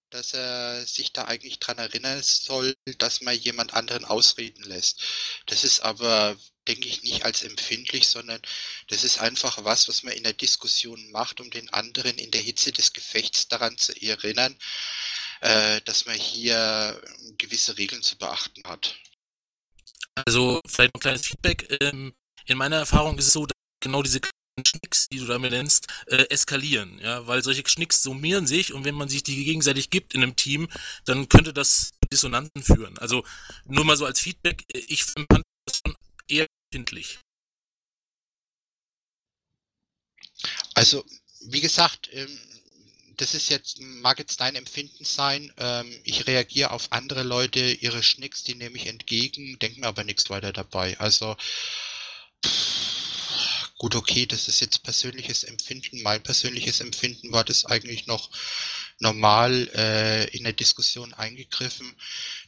dass er sich da eigentlich dran erinnern soll, dass man jemand anderen ausreden lässt. Das ist aber, denke ich, nicht als empfindlich, sondern das ist einfach was, was man in der Diskussion macht, um den anderen in der Hitze des Gefechts daran zu erinnern, äh, dass man hier gewisse Regeln zu beachten hat. Also vielleicht ein kleines Feedback. Ähm, in meiner Erfahrung ist es so, dass genau diese Schnicks, die du damit nennst, äh, eskalieren, ja, weil solche Schnicks summieren sich und wenn man sich die gegenseitig gibt in einem Team, dann könnte das Dissonanten führen. Also nur mal so als Feedback, äh, ich empfand das schon eher empfindlich. Also, wie gesagt, ähm, das ist jetzt, mag jetzt dein Empfinden sein. Ähm, ich reagiere auf andere Leute, ihre Schnicks, die nehme ich entgegen, denke mir aber nichts weiter dabei. Also, pff, gut, okay, das ist jetzt persönliches Empfinden. Mein persönliches Empfinden war das eigentlich noch normal äh, in der Diskussion eingegriffen.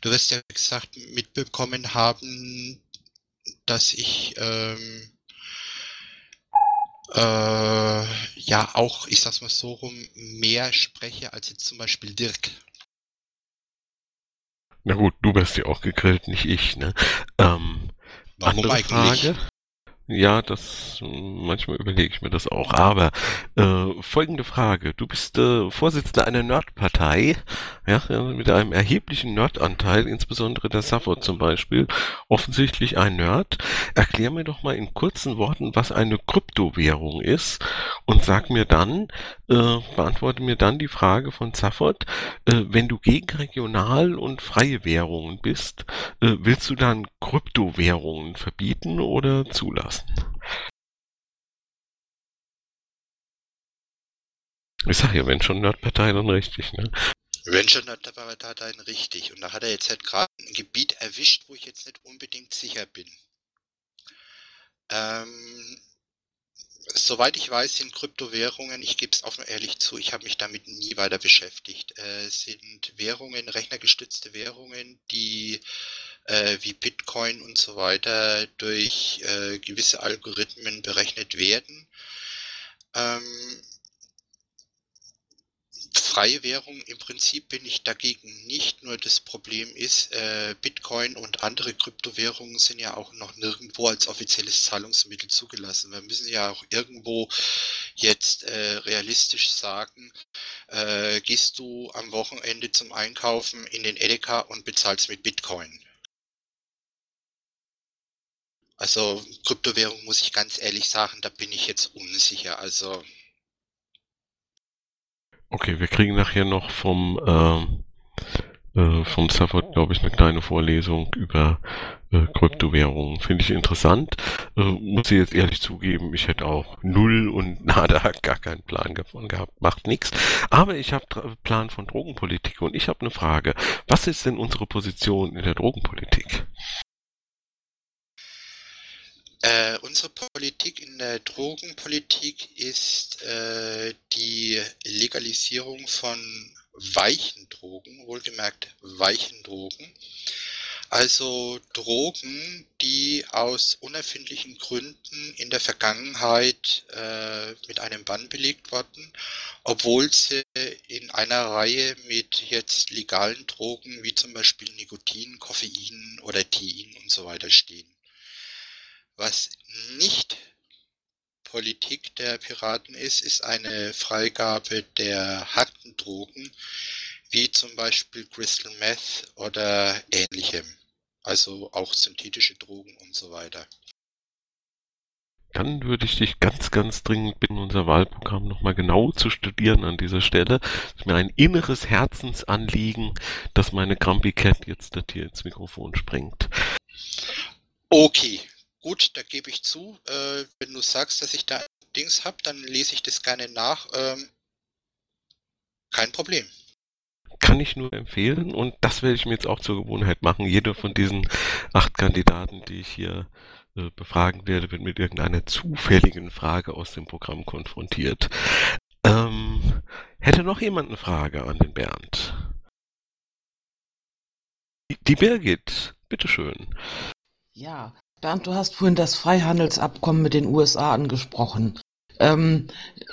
Du wirst ja gesagt mitbekommen haben, dass ich ähm, äh, ja auch, ich sag's mal so rum, mehr spreche als jetzt zum Beispiel Dirk. Na gut, du wirst ja auch gegrillt, nicht ich, ne? Ähm, Warum andere eigentlich? Frage. Ja, das manchmal überlege ich mir das auch. Aber äh, folgende Frage: Du bist äh, Vorsitzender einer Nerdpartei, ja, mit einem erheblichen Nerdanteil, insbesondere der Safford zum Beispiel, offensichtlich ein Nerd. Erklär mir doch mal in kurzen Worten, was eine Kryptowährung ist, und sag mir dann, äh, beantworte mir dann die Frage von Safford: äh, Wenn du gegen regional und freie Währungen bist, äh, willst du dann Kryptowährungen verbieten oder zulassen? Ich sag ja, wenn schon Nerdpartei, dann richtig, ne? Wenn schon Nerdpartei, dann richtig. Und da hat er jetzt halt gerade ein Gebiet erwischt, wo ich jetzt nicht unbedingt sicher bin. Ähm, soweit ich weiß, sind Kryptowährungen, ich gebe es offen ehrlich zu, ich habe mich damit nie weiter beschäftigt, äh, sind Währungen, rechnergestützte Währungen, die äh, wie Bitcoin und so weiter durch äh, gewisse Algorithmen berechnet werden. Ähm, freie Währung, im Prinzip bin ich dagegen nicht, nur das Problem ist, äh, Bitcoin und andere Kryptowährungen sind ja auch noch nirgendwo als offizielles Zahlungsmittel zugelassen. Wir müssen ja auch irgendwo jetzt äh, realistisch sagen, äh, gehst du am Wochenende zum Einkaufen in den Edeka und bezahlst mit Bitcoin. Also Kryptowährung muss ich ganz ehrlich sagen, da bin ich jetzt unsicher. Also Okay, wir kriegen nachher noch vom, ähm, äh, vom Stafford, glaube ich, eine kleine Vorlesung über äh, Kryptowährungen. Finde ich interessant. Äh, muss ich jetzt ehrlich zugeben, ich hätte auch null und nada gar keinen Plan davon gehabt. Macht nichts. Aber ich habe Plan von Drogenpolitik und ich habe eine Frage. Was ist denn unsere Position in der Drogenpolitik? Äh, unsere Politik in der Drogenpolitik ist äh, die Legalisierung von weichen Drogen, wohlgemerkt weichen Drogen. Also Drogen, die aus unerfindlichen Gründen in der Vergangenheit äh, mit einem Bann belegt wurden, obwohl sie in einer Reihe mit jetzt legalen Drogen wie zum Beispiel Nikotin, Koffein oder Tein und so weiter stehen. Was nicht Politik der Piraten ist, ist eine Freigabe der harten Drogen, wie zum Beispiel Crystal Meth oder ähnlichem. Also auch synthetische Drogen und so weiter. Dann würde ich dich ganz, ganz dringend bitten, unser Wahlprogramm nochmal genau zu studieren an dieser Stelle. Es ist mir ein inneres Herzensanliegen, dass meine Grumpy Cat jetzt das hier ins Mikrofon springt. Okay, Gut, da gebe ich zu. Äh, wenn du sagst, dass ich da Dings habe, dann lese ich das gerne nach. Ähm, kein Problem. Kann ich nur empfehlen und das werde ich mir jetzt auch zur Gewohnheit machen. Jeder von diesen acht Kandidaten, die ich hier äh, befragen werde, wird mit irgendeiner zufälligen Frage aus dem Programm konfrontiert. Ähm, hätte noch jemand eine Frage an den Bernd? Die Birgit, bitteschön. Ja, Bernd, du hast vorhin das Freihandelsabkommen mit den USA angesprochen. Ähm,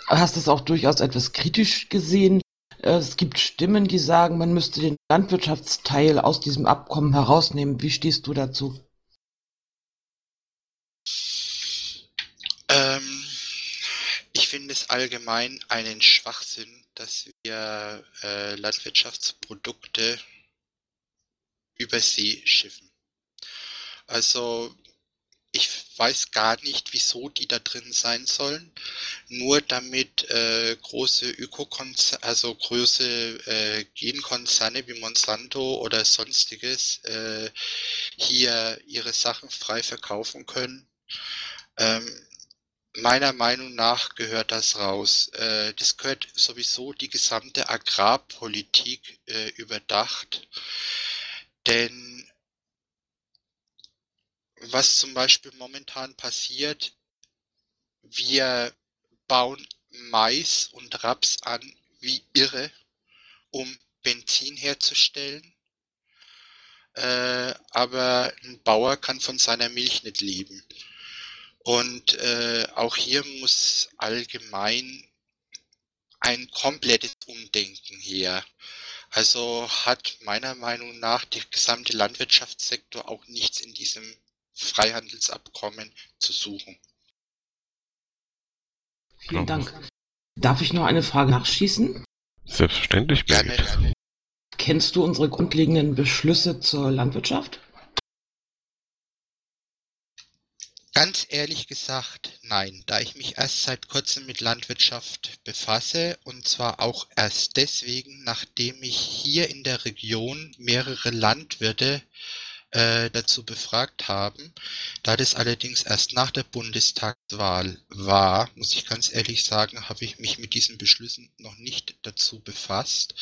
hast es auch durchaus etwas kritisch gesehen. Äh, es gibt Stimmen, die sagen, man müsste den Landwirtschaftsteil aus diesem Abkommen herausnehmen. Wie stehst du dazu? Ähm, ich finde es allgemein einen Schwachsinn, dass wir äh, Landwirtschaftsprodukte über See schiffen. Also ich weiß gar nicht, wieso die da drin sein sollen. Nur damit äh, große Ökokonzerne, also große äh, Genkonzerne wie Monsanto oder sonstiges äh, hier ihre Sachen frei verkaufen können. Ähm, meiner Meinung nach gehört das raus. Äh, das gehört sowieso die gesamte Agrarpolitik äh, überdacht. Denn was zum Beispiel momentan passiert, wir bauen Mais und Raps an wie irre, um Benzin herzustellen. Äh, aber ein Bauer kann von seiner Milch nicht leben. Und äh, auch hier muss allgemein ein komplettes Umdenken her. Also hat meiner Meinung nach der gesamte Landwirtschaftssektor auch nichts in diesem Freihandelsabkommen zu suchen. Vielen Dank. Darf ich noch eine Frage nachschießen? Selbstverständlich, Birgit. Gerne. Kennst du unsere grundlegenden Beschlüsse zur Landwirtschaft? Ganz ehrlich gesagt, nein, da ich mich erst seit kurzem mit Landwirtschaft befasse und zwar auch erst deswegen, nachdem ich hier in der Region mehrere Landwirte äh, dazu befragt haben. Da das allerdings erst nach der Bundestagswahl war, muss ich ganz ehrlich sagen, habe ich mich mit diesen Beschlüssen noch nicht dazu befasst.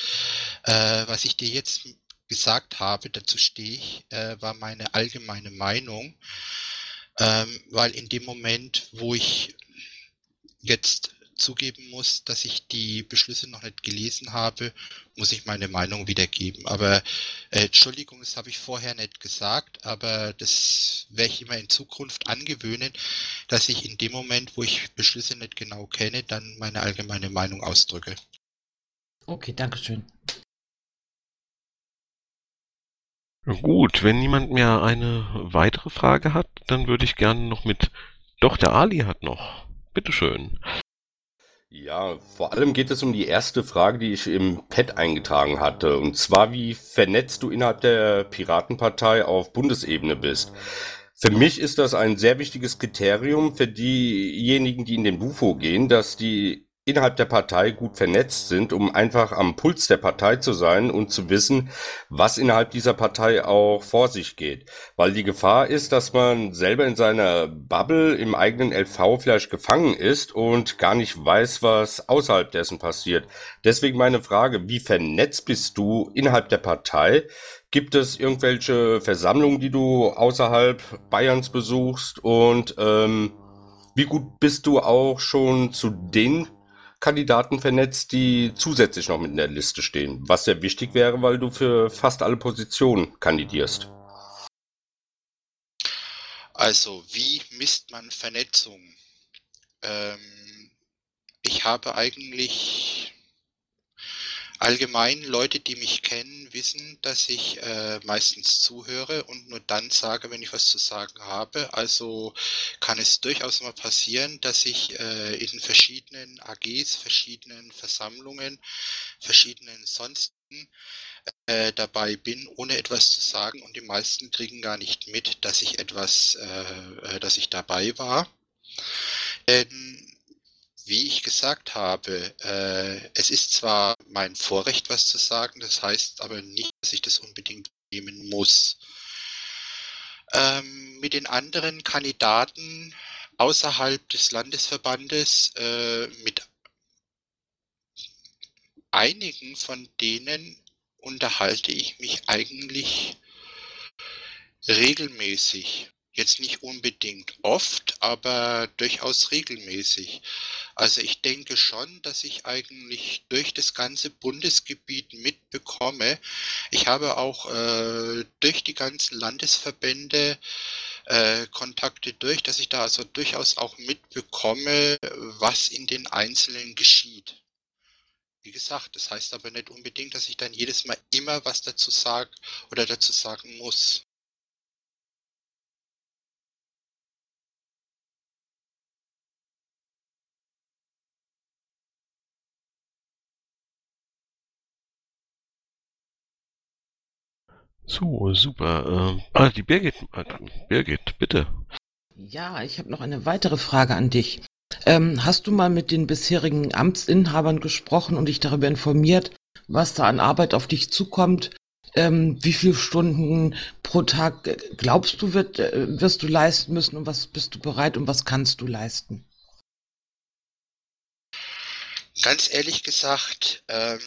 Äh, was ich dir jetzt gesagt habe, dazu stehe ich, äh, war meine allgemeine Meinung, ähm, weil in dem Moment, wo ich jetzt zugeben muss, dass ich die Beschlüsse noch nicht gelesen habe, muss ich meine Meinung wiedergeben. Aber äh, Entschuldigung, das habe ich vorher nicht gesagt, aber das werde ich immer in Zukunft angewöhnen, dass ich in dem Moment, wo ich Beschlüsse nicht genau kenne, dann meine allgemeine Meinung ausdrücke. Okay, danke schön. Gut, wenn niemand mehr eine weitere Frage hat, dann würde ich gerne noch mit. Doch, der Ali hat noch. Bitteschön. Ja, vor allem geht es um die erste Frage, die ich im Pad eingetragen hatte. Und zwar, wie vernetzt du innerhalb der Piratenpartei auf Bundesebene bist. Für mich ist das ein sehr wichtiges Kriterium für diejenigen, die in den Bufo gehen, dass die innerhalb der Partei gut vernetzt sind, um einfach am Puls der Partei zu sein und zu wissen, was innerhalb dieser Partei auch vor sich geht. Weil die Gefahr ist, dass man selber in seiner Bubble im eigenen LV vielleicht gefangen ist und gar nicht weiß, was außerhalb dessen passiert. Deswegen meine Frage, wie vernetzt bist du innerhalb der Partei? Gibt es irgendwelche Versammlungen, die du außerhalb Bayerns besuchst? Und ähm, wie gut bist du auch schon zu den Kandidaten vernetzt, die zusätzlich noch mit in der Liste stehen, was sehr wichtig wäre, weil du für fast alle Positionen kandidierst. Also, wie misst man Vernetzung? Ähm, ich habe eigentlich Allgemein Leute, die mich kennen, wissen, dass ich äh, meistens zuhöre und nur dann sage, wenn ich was zu sagen habe. Also kann es durchaus mal passieren, dass ich äh, in verschiedenen AGs, verschiedenen Versammlungen, verschiedenen sonstigen äh, dabei bin, ohne etwas zu sagen und die meisten kriegen gar nicht mit, dass ich etwas, äh, äh dass ich dabei war. Denn wie ich gesagt habe, äh, es ist zwar mein Vorrecht, was zu sagen, das heißt aber nicht, dass ich das unbedingt nehmen muss. Ähm, mit den anderen Kandidaten außerhalb des Landesverbandes, äh, mit einigen von denen unterhalte ich mich eigentlich regelmäßig. Jetzt nicht unbedingt oft, aber durchaus regelmäßig. Also ich denke schon, dass ich eigentlich durch das ganze Bundesgebiet mitbekomme. Ich habe auch äh, durch die ganzen Landesverbände äh, Kontakte durch, dass ich da also durchaus auch mitbekomme, was in den Einzelnen geschieht. Wie gesagt, das heißt aber nicht unbedingt, dass ich dann jedes Mal immer was dazu sage oder dazu sagen muss. So, super. Ähm, ah, die Birgit, äh, Birgit, bitte. Ja, ich habe noch eine weitere Frage an dich. Ähm, hast du mal mit den bisherigen Amtsinhabern gesprochen und dich darüber informiert, was da an Arbeit auf dich zukommt? Ähm, wie viele Stunden pro Tag äh, glaubst du, wird, äh, wirst du leisten müssen und was bist du bereit und was kannst du leisten? Ganz ehrlich gesagt, ähm,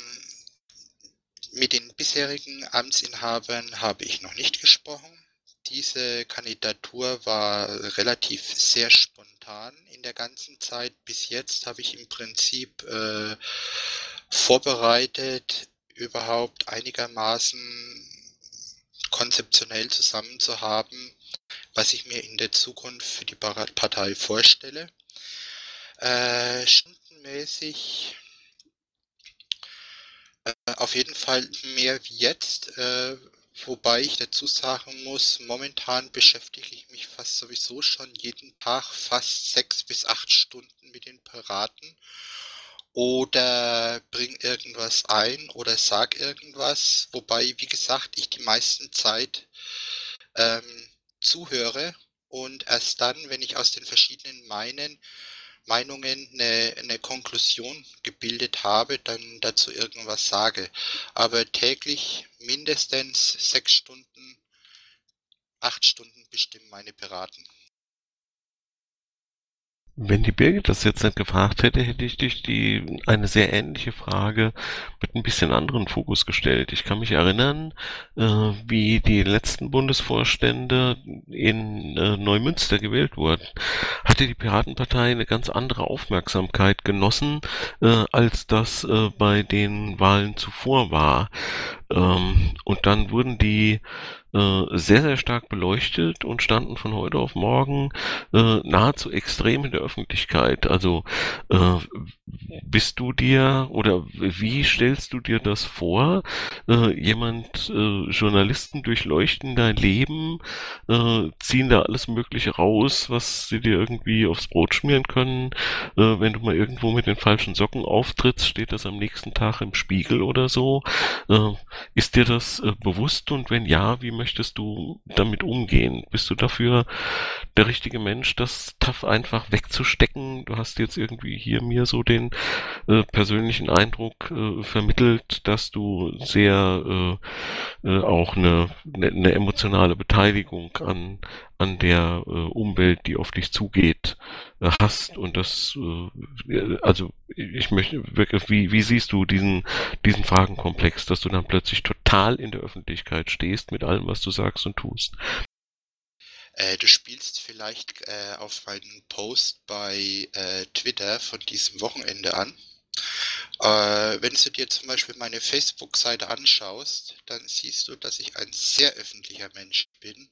mit den bisherigen Amtsinhabern habe ich noch nicht gesprochen. Diese Kandidatur war relativ sehr spontan in der ganzen Zeit. Bis jetzt habe ich im Prinzip äh, vorbereitet, überhaupt einigermaßen konzeptionell zusammenzuhaben, was ich mir in der Zukunft für die Partei vorstelle. Äh, stundenmäßig auf jeden Fall mehr wie jetzt, äh, wobei ich dazu sagen muss, momentan beschäftige ich mich fast sowieso schon jeden Tag fast sechs bis acht Stunden mit den Piraten oder bring irgendwas ein oder sag irgendwas, wobei, wie gesagt, ich die meisten Zeit ähm, zuhöre und erst dann, wenn ich aus den verschiedenen meinen Meinungen eine, eine Konklusion gebildet habe, dann dazu irgendwas sage. Aber täglich mindestens sechs Stunden, acht Stunden bestimmen meine Piraten. Wenn die Birgit das jetzt nicht gefragt hätte, hätte ich dich die eine sehr ähnliche Frage mit ein bisschen anderen Fokus gestellt. Ich kann mich erinnern, äh, wie die letzten Bundesvorstände in äh, Neumünster gewählt wurden. Hatte die Piratenpartei eine ganz andere Aufmerksamkeit genossen, äh, als das äh, bei den Wahlen zuvor war. Ähm, und dann wurden die äh, sehr, sehr stark beleuchtet und standen von heute auf morgen äh, nahezu extrem in der Öffentlichkeit. Also äh, bist du dir oder wie stellst du dir das vor? Äh, jemand, äh, Journalisten durchleuchten dein Leben, ziehen da alles Mögliche raus, was sie dir irgendwie aufs Brot schmieren können. Wenn du mal irgendwo mit den falschen Socken auftrittst, steht das am nächsten Tag im Spiegel oder so. Ist dir das bewusst und wenn ja, wie möchtest du damit umgehen? Bist du dafür der richtige Mensch, das tough einfach wegzustecken? Du hast jetzt irgendwie hier mir so den äh, persönlichen Eindruck äh, vermittelt, dass du sehr äh, äh, auch eine, eine, eine emotionale Beteiligung an, an der äh, Umwelt, die auf dich zugeht, äh, hast. Und das, äh, also ich möchte wirklich, wie, wie siehst du diesen, diesen Fragenkomplex, dass du dann plötzlich total in der Öffentlichkeit stehst mit allem, was du sagst und tust? Äh, du spielst vielleicht äh, auf meinen Post bei äh, Twitter von diesem Wochenende an. Äh, wenn du dir zum Beispiel meine Facebook-Seite anschaust, dann siehst du, dass ich ein sehr öffentlicher Mensch bin,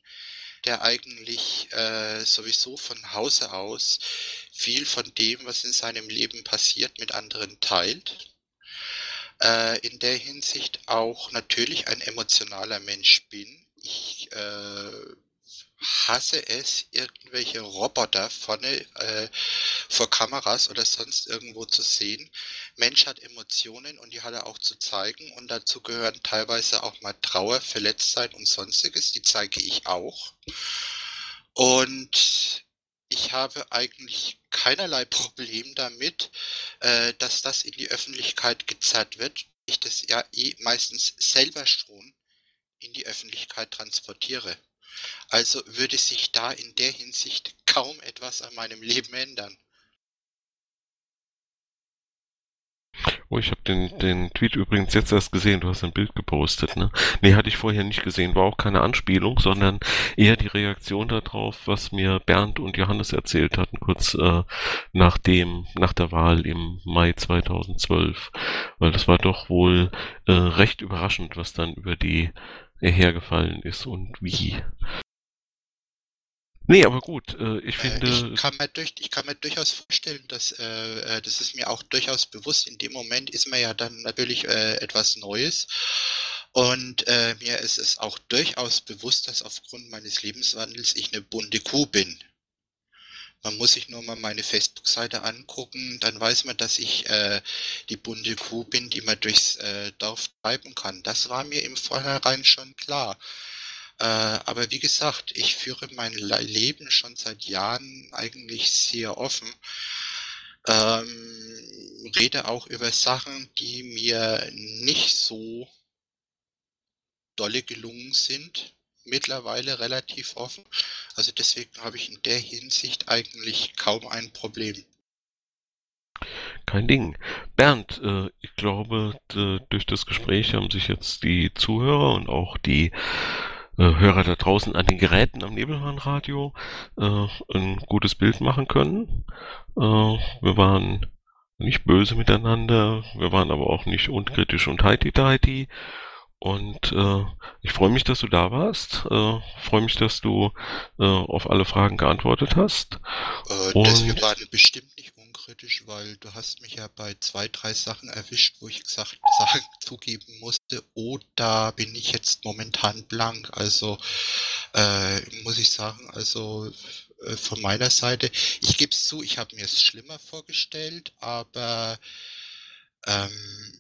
der eigentlich äh, sowieso von Hause aus viel von dem, was in seinem Leben passiert, mit anderen teilt. Äh, in der Hinsicht auch natürlich ein emotionaler Mensch bin. Ich äh, hasse es, irgendwelche Roboter vorne äh, vor Kameras oder sonst irgendwo zu sehen. Mensch hat Emotionen und die hat er auch zu zeigen und dazu gehören teilweise auch mal Trauer, Verletztsein und sonstiges. Die zeige ich auch. Und ich habe eigentlich keinerlei Problem damit, äh, dass das in die Öffentlichkeit gezerrt wird. Ich das ja eh meistens selber schon in die Öffentlichkeit transportiere. Also würde sich da in der Hinsicht kaum etwas an meinem Leben ändern. Oh, ich habe den, den Tweet übrigens jetzt erst gesehen. Du hast ein Bild gepostet, ne? Nee, hatte ich vorher nicht gesehen. War auch keine Anspielung, sondern eher die Reaktion darauf, was mir Bernd und Johannes erzählt hatten, kurz äh, nach dem, nach der Wahl im Mai 2012. Weil das war doch wohl äh, recht überraschend, was dann über die hergefallen ist und wie. Nee, aber gut, äh, ich finde. Äh, ich, kann mir durch, ich kann mir durchaus vorstellen, dass äh, äh, das ist mir auch durchaus bewusst. In dem Moment ist mir ja dann natürlich äh, etwas Neues. Und äh, mir ist es auch durchaus bewusst, dass aufgrund meines Lebenswandels ich eine bunte Kuh bin. Man muss sich nur mal meine Facebook-Seite angucken, dann weiß man, dass ich äh, die bunte Kuh bin, die man durchs äh, Dorf treiben kann. Das war mir im Vorhinein schon klar. Äh, aber wie gesagt, ich führe mein Leben schon seit Jahren eigentlich sehr offen. Ähm, rede auch über Sachen, die mir nicht so dolle gelungen sind mittlerweile relativ offen. Also deswegen habe ich in der Hinsicht eigentlich kaum ein Problem. Kein Ding. Bernd, äh, ich glaube, durch das Gespräch haben sich jetzt die Zuhörer und auch die äh, Hörer da draußen an den Geräten am Nebelhornradio äh, ein gutes Bild machen können. Äh, wir waren nicht böse miteinander, wir waren aber auch nicht unkritisch und heiti-deiti. Und äh, ich freue mich, dass du da warst. Äh, freue mich, dass du äh, auf alle Fragen geantwortet hast. Äh, das wir waren bestimmt nicht unkritisch, weil du hast mich ja bei zwei, drei Sachen erwischt, wo ich gesagt sagen, zugeben musste, oh, da bin ich jetzt momentan blank. Also äh, muss ich sagen, also äh, von meiner Seite, ich gebe es zu, ich habe mir es schlimmer vorgestellt, aber ähm,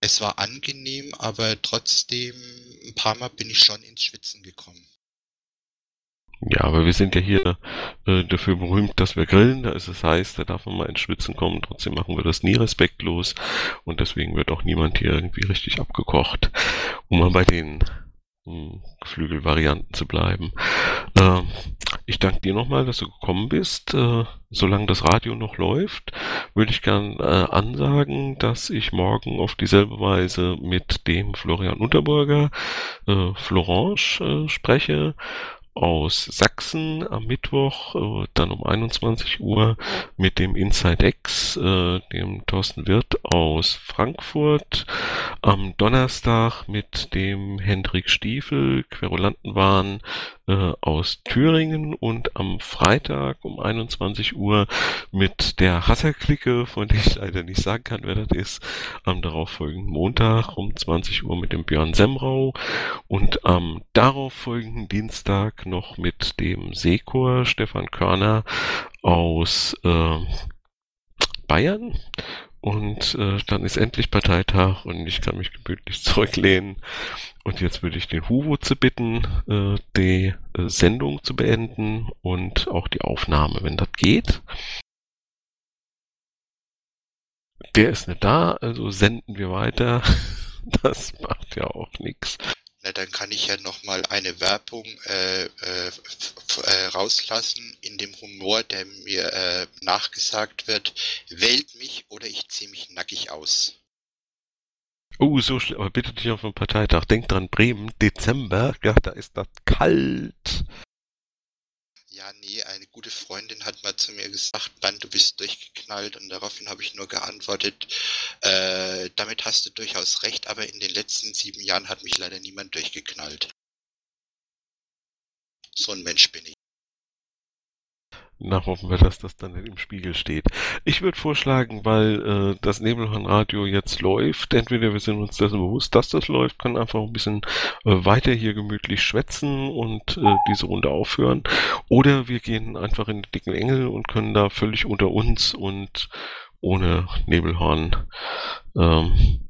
es war angenehm, aber trotzdem ein paar Mal bin ich schon ins Schwitzen gekommen. Ja, aber wir sind ja hier äh, dafür berühmt, dass wir grillen. Da ist es heiß, da darf man mal ins Schwitzen kommen. Trotzdem machen wir das nie respektlos. Und deswegen wird auch niemand hier irgendwie richtig abgekocht. Um mal bei den Geflügelvarianten zu bleiben. Äh, ich danke dir nochmal, dass du gekommen bist. Äh, solange das Radio noch läuft, würde ich gern äh, ansagen, dass ich morgen auf dieselbe Weise mit dem Florian Unterburger, äh, Florange, äh, spreche aus Sachsen am Mittwoch, äh, dann um 21 Uhr mit dem Inside X, äh, dem Thorsten Wirth aus Frankfurt. Am Donnerstag mit dem Hendrik Stiefel, Querulantenwahn aus Thüringen und am Freitag um 21 Uhr mit der Hasserklicke, von der ich leider nicht sagen kann, wer das ist, am darauffolgenden Montag um 20 Uhr mit dem Björn Semrau und am darauffolgenden Dienstag noch mit dem Seekor Stefan Körner aus äh, Bayern und äh, dann ist endlich Parteitag und ich kann mich gemütlich zurücklehnen. Und jetzt würde ich den zu bitten, äh, die äh, Sendung zu beenden und auch die Aufnahme, wenn das geht. Der ist nicht da, also senden wir weiter. Das macht ja auch nichts. Na, dann kann ich ja nochmal eine Werbung äh, äh, äh, rauslassen in dem Humor, der mir äh, nachgesagt wird. Wählt mich oder ich ziehe mich nackig aus. Oh, so schlimm, aber bitte nicht auf den Parteitag. Denk dran, Bremen, Dezember, ja, da ist das kalt. Ja, nee, eine gute Freundin hat mal zu mir gesagt, Mann, du bist durchgeknallt und daraufhin habe ich nur geantwortet, äh, damit hast du durchaus recht, aber in den letzten sieben Jahren hat mich leider niemand durchgeknallt. So ein Mensch bin ich. Na, hoffen wir, dass das dann im Spiegel steht. Ich würde vorschlagen, weil äh, das Nebelhornradio jetzt läuft, entweder wir sind uns dessen bewusst, dass das läuft, können einfach ein bisschen äh, weiter hier gemütlich schwätzen und äh, diese Runde aufhören, oder wir gehen einfach in den dicken Engel und können da völlig unter uns und ohne Nebelhorn ähm,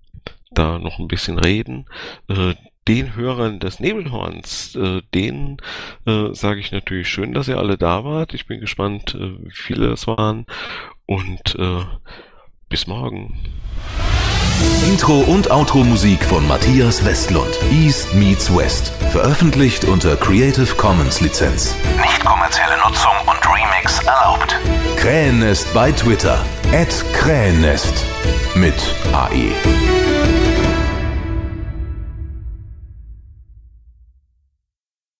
da noch ein bisschen reden. Äh, den Hörern des Nebelhorns, äh, denen äh, sage ich natürlich schön, dass ihr alle da wart. Ich bin gespannt, äh, wie viele es waren. Und äh, bis morgen. Intro und Outro Musik von Matthias Westlund. East meets West. Veröffentlicht unter Creative Commons Lizenz. Nicht kommerzielle Nutzung und Remix erlaubt. Krähennest bei Twitter. At Krähennest. Mit AE.